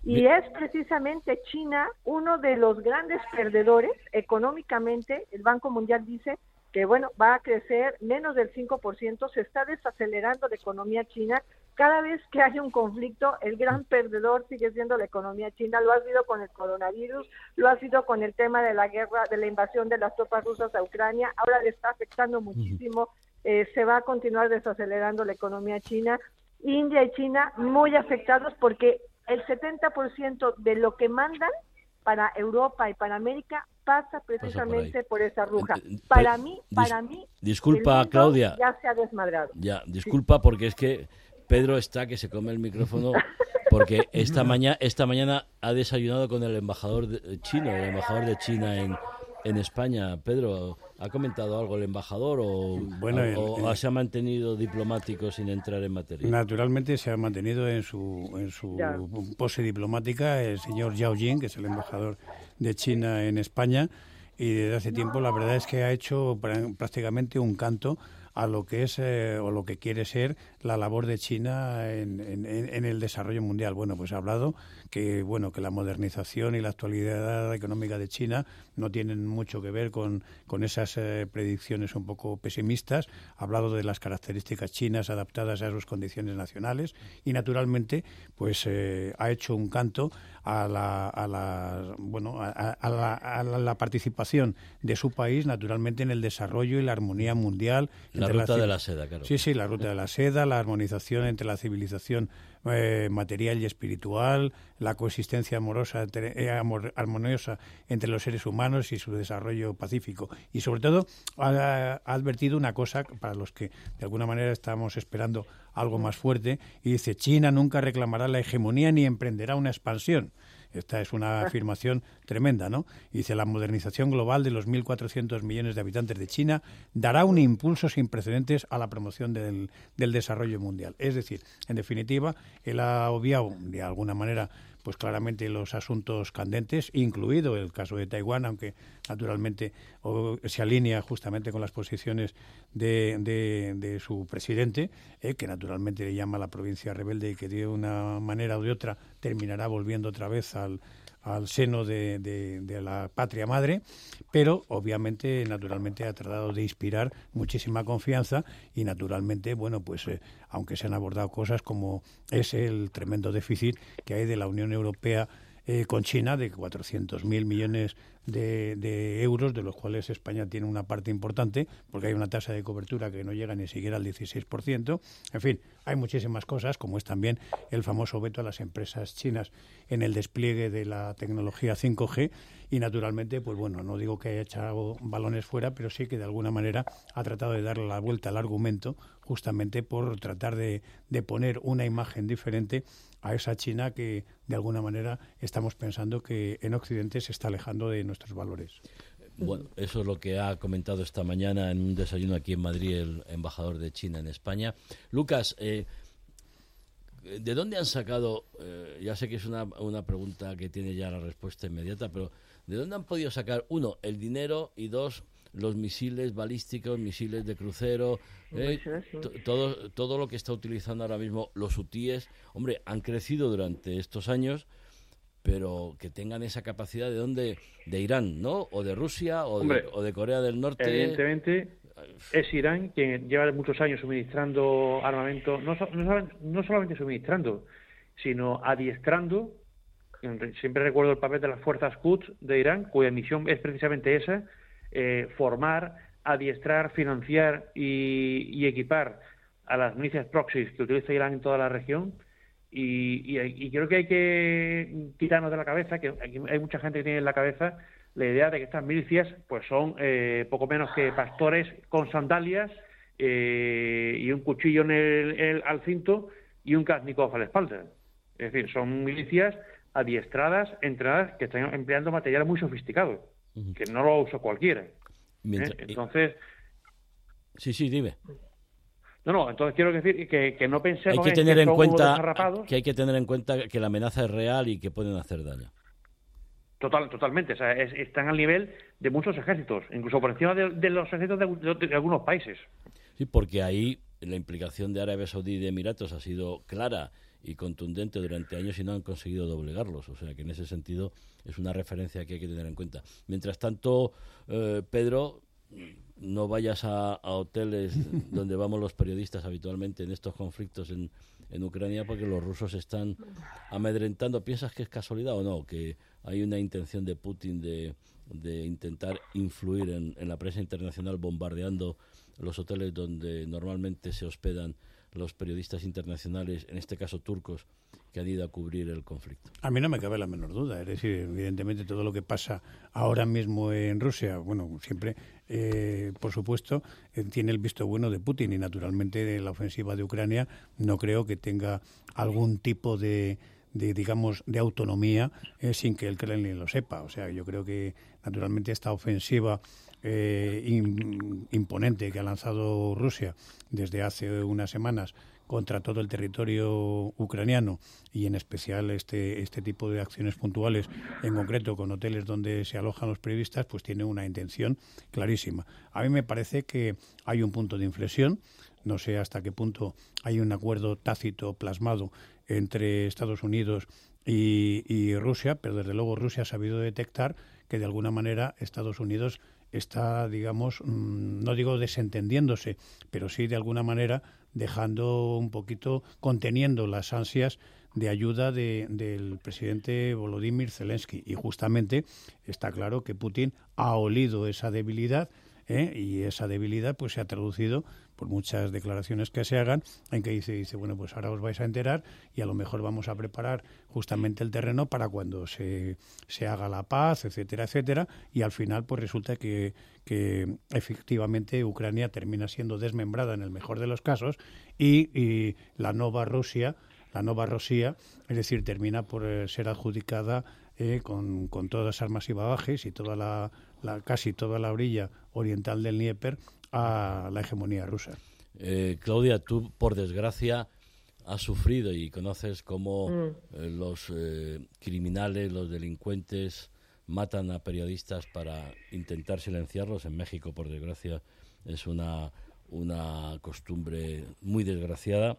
Y es precisamente China uno de los grandes perdedores económicamente. El Banco Mundial dice que bueno, va a crecer menos del 5%, se está desacelerando la economía china. Cada vez que hay un conflicto, el gran perdedor sigue siendo la economía china. Lo ha sido con el coronavirus, lo ha sido con el tema de la guerra, de la invasión de las tropas rusas a Ucrania. Ahora le está afectando muchísimo. Eh, se va a continuar desacelerando la economía china. India y China muy afectados porque el 70% de lo que mandan para Europa y para América pasa precisamente por, esa ruja. Para mí, para mí, disculpa Claudia, ya se ha desmadrado. Ya, disculpa porque es que Pedro está que se come el micrófono porque esta mañana esta mañana ha desayunado con el embajador de, chino, el embajador de China en, en España. Pedro, ¿ha comentado algo el embajador o, bueno, se ha mantenido diplomático sin entrar en materia? Naturalmente se ha mantenido en su, en su pose diplomática el señor Yao Jing, que es el embajador de China en España, y desde hace tiempo la verdad es que ha hecho prácticamente un canto a lo que es eh, o lo que quiere ser la labor de China en, en, el desarrollo mundial. Bueno, pues ha hablado que bueno que la modernización y la actualidad económica de China no tienen mucho que ver con, con esas eh, predicciones un poco pesimistas. Ha hablado de las características chinas adaptadas a sus condiciones nacionales y naturalmente pues eh, ha hecho un canto a la, a la bueno a, la, a, la, participación de su país naturalmente en el desarrollo y la armonía mundial la ruta de la seda claro. Sí sí la ruta de la seda la armonización entre la civilización eh, material y espiritual, la coexistencia amorosa, eh, armoniosa entre los seres humanos y su desarrollo pacífico. Y sobre todo ha, advertido una cosa para los que de alguna manera estamos esperando algo más fuerte y dice China nunca reclamará la hegemonía ni emprenderá una expansión. Esta es una afirmación tremenda, ¿no? Dice, la modernización global de los 1.400 millones de habitantes de China dará un impulso sin precedentes a la promoción del, del desarrollo mundial. Es decir, en definitiva, él ha obviado de alguna manera pues claramente los asuntos candentes, incluido el caso de Taiwán, aunque naturalmente se alinea justamente con las posiciones de, de, su presidente, eh, que naturalmente le llama a la provincia rebelde y que de una manera o de otra terminará volviendo otra vez al, al seno de, de, la patria madre, pero obviamente, naturalmente, ha tratado de inspirar muchísima confianza y, naturalmente, bueno, pues eh, aunque se han abordado cosas como es el tremendo déficit que hay de la Unión Europea eh, con China de 400.000 millones de, euros, de los cuales España tiene una parte importante, porque hay una tasa de cobertura que no llega ni siquiera al 16%. En fin, hay muchísimas cosas, como es también el famoso veto a las empresas chinas en el despliegue de la tecnología 5G y naturalmente, pues bueno, no digo que haya echado balones fuera, pero sí que de alguna manera ha tratado de darle la vuelta al argumento justamente por tratar de, de poner una imagen diferente a esa China que de alguna manera estamos pensando que en Occidente se está alejando de nuestros valores. Bueno, eso es lo que ha comentado esta mañana en un desayuno aquí en Madrid el embajador de China en España. Lucas, eh, ¿de dónde han sacado, eh, ya sé que es una, una pregunta que tiene ya la respuesta inmediata, pero ¿de dónde han podido sacar, uno, el dinero y dos, los misiles balísticos, misiles de crucero, eh, todo, todo lo que está utilizando ahora mismo los UTIES, hombre, han crecido durante estos años, pero que tengan esa capacidad de dónde, de Irán, ¿no? O de Rusia o, de, Corea del Norte. Evidentemente es Irán quien lleva muchos años suministrando armamento, no, no, no solamente suministrando, sino adiestrando. Siempre recuerdo el papel de las fuerzas Quds de Irán, cuya misión es precisamente esa, eh, formar, adiestrar, financiar y, equipar a las milicias proxies que utiliza Irán en toda la región. Y, creo que hay que quitarnos de la cabeza, que hay mucha gente que tiene en la cabeza la idea de que estas milicias pues son eh, poco menos que pastores con sandalias eh, y un cuchillo en el, al cinto y un Kalashnikov a la espalda. Es decir, son milicias adiestradas, entrenadas, que están empleando material muy sofisticado que no lo usa cualquiera. ¿eh? Entonces... Sí, sí, dime. No, no, entonces quiero decir que, no pensemos hay que tener en, cuenta que hay que tener en cuenta que la amenaza es real y que pueden hacer daño. Total, totalmente. O sea, están al nivel de muchos ejércitos, incluso por encima de, los ejércitos de, algunos países. Sí, porque ahí la implicación de Arabia Saudí y de Emiratos ha sido clara y contundente durante años y no han conseguido doblegarlos. O sea que en ese sentido es una referencia que hay que tener en cuenta. Mientras tanto, eh, Pedro, no vayas a, hoteles donde vamos los periodistas habitualmente en estos conflictos en, en Ucrania porque los rusos están amedrentando. ¿Piensas que es casualidad o no? Que hay una intención de Putin de, de intentar influir en, en la prensa internacional bombardeando los hoteles donde normalmente se hospedan los periodistas internacionales, en este caso turcos, que han ido a cubrir el conflicto. A mí no me cabe la menor duda. Es decir, evidentemente todo lo que pasa ahora mismo en Rusia, bueno, siempre, eh, por supuesto, eh, tiene el visto bueno de Putin y naturalmente la ofensiva de Ucrania no creo que tenga algún tipo de de digamos de autonomía eh, sin que el Kremlin lo sepa. O sea, yo creo que naturalmente esta ofensiva eh, imponente que ha lanzado Rusia desde hace unas semanas contra todo el territorio ucraniano y en especial este, este tipo de acciones puntuales, en concreto con hoteles donde se alojan los periodistas, pues tiene una intención clarísima. A mí me parece que hay un punto de inflexión, no sé hasta qué punto hay un acuerdo tácito plasmado entre Estados Unidos y, Rusia, pero desde luego Rusia ha sabido detectar que de alguna manera Estados Unidos está, digamos, mm, no digo desentendiéndose, pero sí de alguna manera dejando un poquito, conteniendo las ansias de ayuda del presidente Volodymyr Zelensky. Y justamente está claro que Putin ha olido esa debilidad ¿eh? y esa debilidad pues se ha traducido por muchas declaraciones que se hagan, en que dice, dice, bueno, pues ahora os vais a enterar y a lo mejor vamos a preparar justamente el terreno para cuando se, se haga la paz, etcétera, etcétera, y al final pues resulta que, que efectivamente Ucrania termina siendo desmembrada en el mejor de los casos y, la nueva Rusia, la nueva Rusia, es decir, termina por eh, ser adjudicada eh, con, con todas las armas y bagajes y toda la, la, casi toda la orilla oriental del Dnieper a la hegemonía rusa. Eh, Claudia, tú, por desgracia, has sufrido y conoces cómo mm. eh, los eh, criminales, los delincuentes matan a periodistas para intentar silenciarlos. En México, por desgracia, es una, una costumbre muy desgraciada.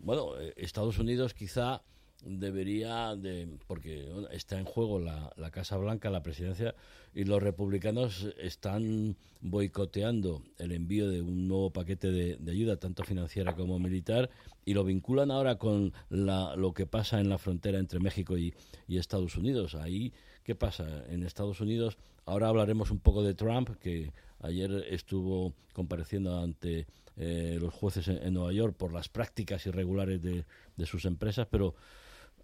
bueno, Estados Unidos quizá debería de porque está en juego la, Casa Blanca, la presidencia y los republicanos están boicoteando el envío de un nuevo paquete de, ayuda tanto financiera como militar y lo vinculan ahora con la, lo que pasa en la frontera entre México y, y, Estados Unidos. Ahí, ¿qué pasa? En Estados Unidos, ahora hablaremos un poco de Trump, que ayer estuvo compareciendo ante eh, los jueces en, en, Nueva York por las prácticas irregulares de, de sus empresas, pero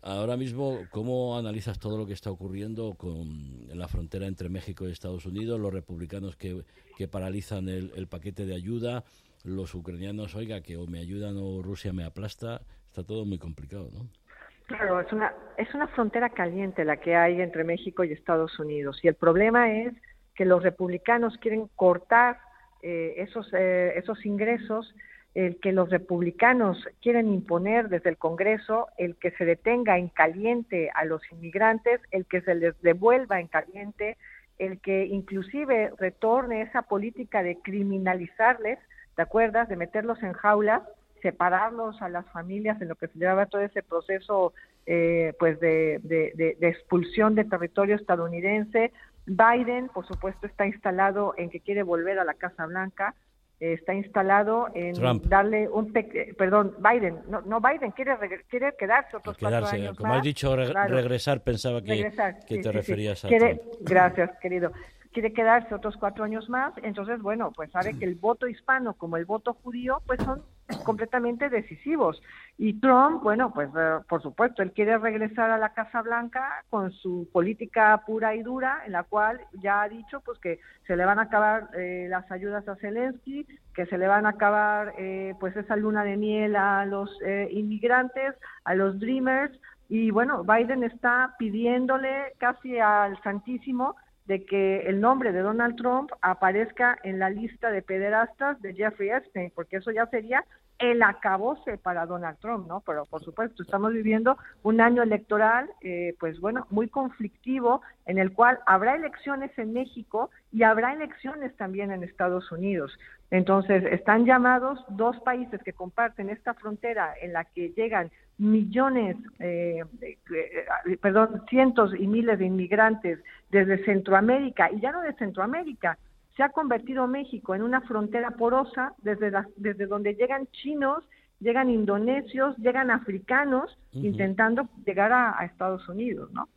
Ahora mismo, ¿cómo analizas todo lo que está ocurriendo con, la frontera entre México y Estados Unidos? Los republicanos que, que paralizan el, paquete de ayuda, los ucranianos, oiga, que o me ayudan o Rusia me aplasta. Está todo muy complicado, ¿no? Claro, es una, es una frontera caliente la que hay entre México y Estados Unidos. Y el problema es que los republicanos quieren cortar eh, esos, eh, esos ingresos el que los republicanos quieren imponer desde el Congreso, el que se detenga en caliente a los inmigrantes, el que se les devuelva en caliente, el que inclusive retorne esa política de criminalizarles, ¿te acuerdas? De meterlos en jaulas, separarlos a las familias en lo que se llevaba todo ese proceso eh, pues de, de expulsión de territorio estadounidense. Biden, por supuesto, está instalado en que quiere volver a la Casa Blanca está instalado en darle un perdón Biden. No, no Biden quiere quiere quedarse otros cuatro años como has dicho regresar pensaba que, que te referías a gracias querido. Quiere quedarse otros cuatro años más entonces bueno pues sabe que el voto hispano como el voto judío pues son completamente decisivos. Y Trump, bueno, pues eh, por supuesto, él quiere regresar a la Casa Blanca con su política pura y dura, en la cual ya ha dicho pues que se le van a acabar eh, las ayudas a Zelensky, que se le van a acabar eh, pues esa luna de miel a los inmigrantes, a los Dreamers, y bueno, Biden está pidiéndole casi al Santísimo de que el nombre de Donald Trump aparezca en la lista de pederastas de Jeffrey Epstein, porque eso ya sería el acabose para Donald Trump, ¿no? Pero por supuesto, estamos viviendo un año electoral, eh, pues bueno, muy conflictivo, en el cual habrá elecciones en México y habrá elecciones también en Estados Unidos. Entonces, están llamados dos países que comparten esta frontera en la que llegan millones, eh, eh, perdón, cientos y miles de inmigrantes desde Centroamérica, y ya no de Centroamérica, se ha convertido México en una frontera porosa desde, desde donde llegan chinos, llegan indonesios, llegan africanos intentando llegar a, Estados Unidos, ¿no?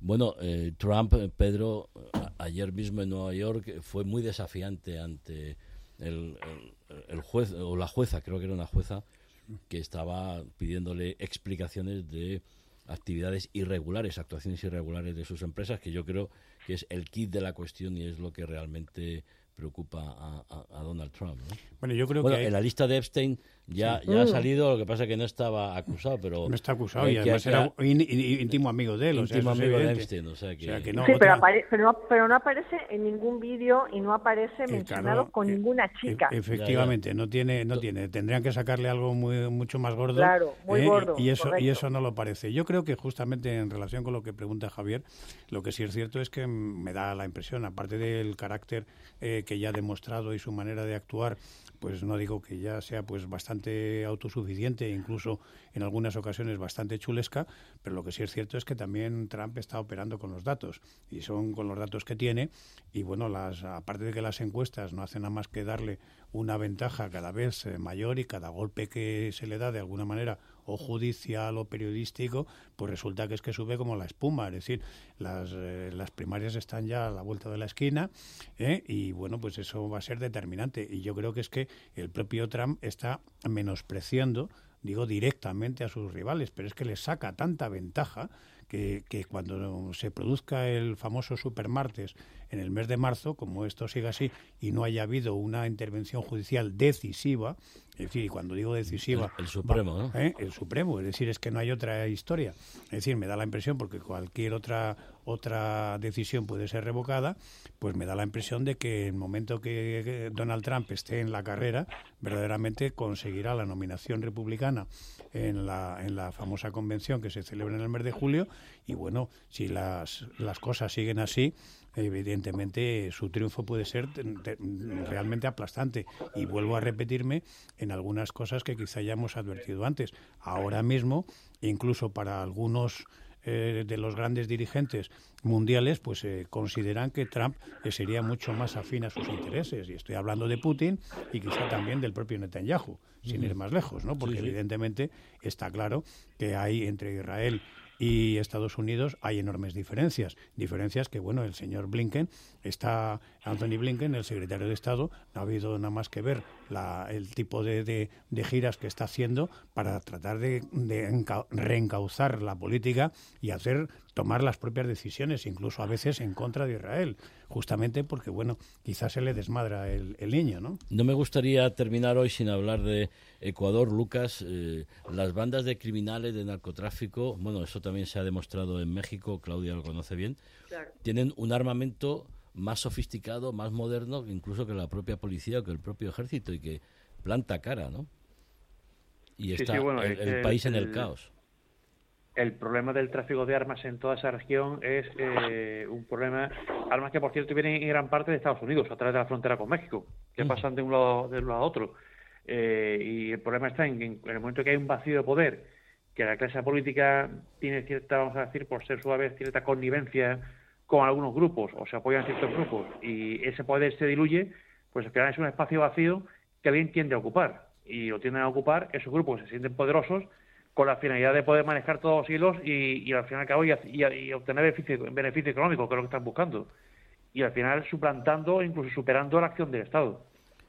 Bueno, eh, Trump, Pedro, ayer mismo en Nueva York fue muy desafiante ante el, el, juez o la jueza, creo que era una jueza, que estaba pidiéndole explicaciones de actividades irregulares, actuaciones irregulares de sus empresas, que yo creo que es el kit de la cuestión y es lo que realmente preocupa a, Donald Trump. Bueno, yo creo que en la lista de Epstein ya, ya ha mm. salido, lo que pasa es que no estaba acusado, pero... No está acusado y además era íntimo amigo de él. Íntimo amigo de Epstein, o sea que... no, sí, pero, pero, no, aparece en ningún vídeo y no aparece eh, mencionado con eh, ninguna chica. E, efectivamente, no tiene, no tiene. Tendrían que sacarle algo muy, mucho más gordo. Claro, muy eh, gordo. Y eso, y eso no lo parece. Yo creo que justamente en relación con lo que pregunta Javier, lo que sí es cierto es que me da la impresión, aparte del carácter que ya ha demostrado y su manera de actuar, pues no digo que ya sea pues bastante autosuficiente, incluso en algunas ocasiones bastante chulesca, pero lo que sí es cierto es que también Trump está operando con los datos y son con los datos que tiene y bueno, las aparte de que las encuestas no hacen nada más que darle una ventaja cada vez eh, mayor y cada golpe que se le da de alguna manera o judicial o periodístico, pues resulta que es que sube como la espuma. Es decir, las, eh, las primarias están ya a la vuelta de la esquina ¿eh? y bueno, pues eso va a ser determinante. Y yo creo que es que el propio Trump está menospreciando, digo directamente a sus rivales, pero es que les saca tanta ventaja que, que, cuando se produzca el famoso supermartes en el mes de marzo, como esto siga así y no haya habido una intervención judicial decisiva, es decir, cuando digo decisiva... El, Supremo, ¿no? ¿eh? El Supremo, es decir, es que no hay otra historia. Es decir, me da la impresión, porque cualquier otra, otra decisión puede ser revocada, pues me da la impresión de que en el momento que Donald Trump esté en la carrera, verdaderamente conseguirá la nominación republicana en la, en la famosa convención que se celebra en el mes de julio. Y bueno, si las, las cosas siguen así, evidentemente su triunfo puede ser realmente aplastante. Y vuelvo a repetirme en algunas cosas que quizá ya hemos advertido antes. Ahora mismo, incluso para algunos eh, de los grandes dirigentes mundiales, pues eh, consideran que Trump eh, sería mucho más afín a sus intereses. Y estoy hablando de Putin y quizá también del propio Netanyahu, sin ir más lejos, ¿no? Porque evidentemente está claro que hay entre Israel y Estados Unidos hay enormes diferencias. Diferencias que, bueno, el señor Blinken está, Anthony Blinken, el secretario de Estado, no ha habido nada más que ver la, el tipo de, de, giras que está haciendo para tratar de, de reencauzar la política y hacer tomar las propias decisiones, incluso a veces en contra de Israel, justamente porque, bueno, quizás se le desmadra el, niño, ¿no? No me gustaría terminar hoy sin hablar de Ecuador, Lucas. Eh, las bandas de criminales de narcotráfico, bueno, eso también se ha demostrado en México, Claudia lo conoce bien, tienen un armamento más sofisticado, más moderno, incluso que la propia policía o que el propio ejército y que planta cara, ¿no? Y está el, país en el caos el problema del tráfico de armas en toda esa región es eh, un problema, armas que por cierto vienen en gran parte de Estados Unidos, a través de la frontera con México, que pasan de un lado, de un lado a otro. Eh, y el problema está en, en, el momento que hay un vacío de poder, que la clase política tiene cierta, vamos a decir, por ser suave, cierta connivencia con algunos grupos, o se apoyan ciertos grupos, y ese poder se diluye, pues al final es un espacio vacío que alguien tiende a ocupar. Y lo tienden a ocupar esos grupos que se sienten poderosos con la finalidad de poder manejar todos los hilos y, al final y, y, obtener beneficio, beneficio económico, que es lo que están buscando. Y al final suplantando, incluso superando la acción del Estado.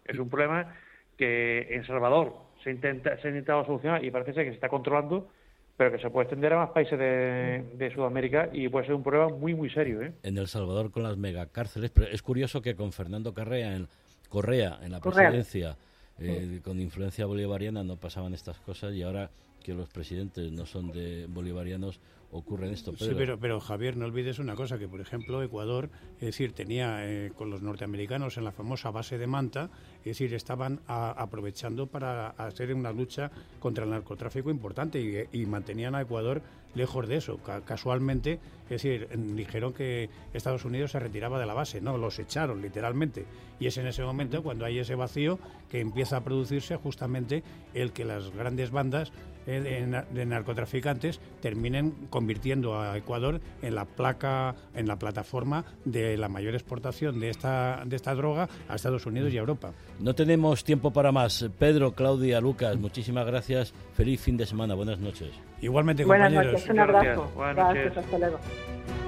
Es un problema que en Salvador se, intenta, se ha intentado solucionar y parece ser que se está controlando, pero que se puede extender a más países de, Sudamérica y puede ser un problema muy, muy serio. ¿eh? En El Salvador con las megacárceles, pero es curioso que con Fernando Correa en, Correa, en la presidencia, eh, con influencia bolivariana, no pasaban estas cosas y ahora que los presidentes no son de bolivarianos ocurre esto. Sí, pero, pero Javier, no olvides una cosa, que por ejemplo Ecuador, es decir, tenía eh, con los norteamericanos en la famosa base de Manta, es decir, estaban aprovechando para hacer una lucha contra el narcotráfico importante y, mantenían a Ecuador lejos de eso. casualmente, es decir, dijeron que Estados Unidos se retiraba de la base, no, los echaron literalmente. Y es en ese momento cuando hay ese vacío que empieza a producirse justamente el que las grandes bandas eh, de, narcotraficantes terminen convirtiendo a Ecuador en la placa, en la plataforma de la mayor exportación de esta, de esta droga a Estados Unidos y a Europa. No tenemos tiempo para más. Pedro, Claudia, Lucas, muchísimas gracias. Feliz fin de semana. Buenas noches. Igualmente, Buenas compañeros. Noches, un abrazo. Gracias, hasta luego.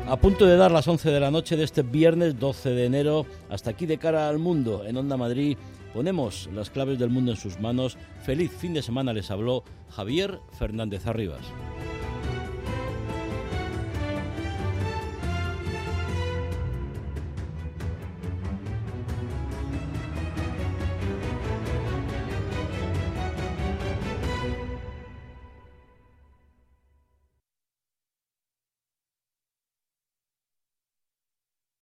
A punto de dar las 11 de la noche de este viernes 12 de enero, hasta aquí de cara al mundo, en Onda Madrid Ponemos las claves del mundo en sus manos. Feliz fin de semana les habló Javier Fernández Arribas.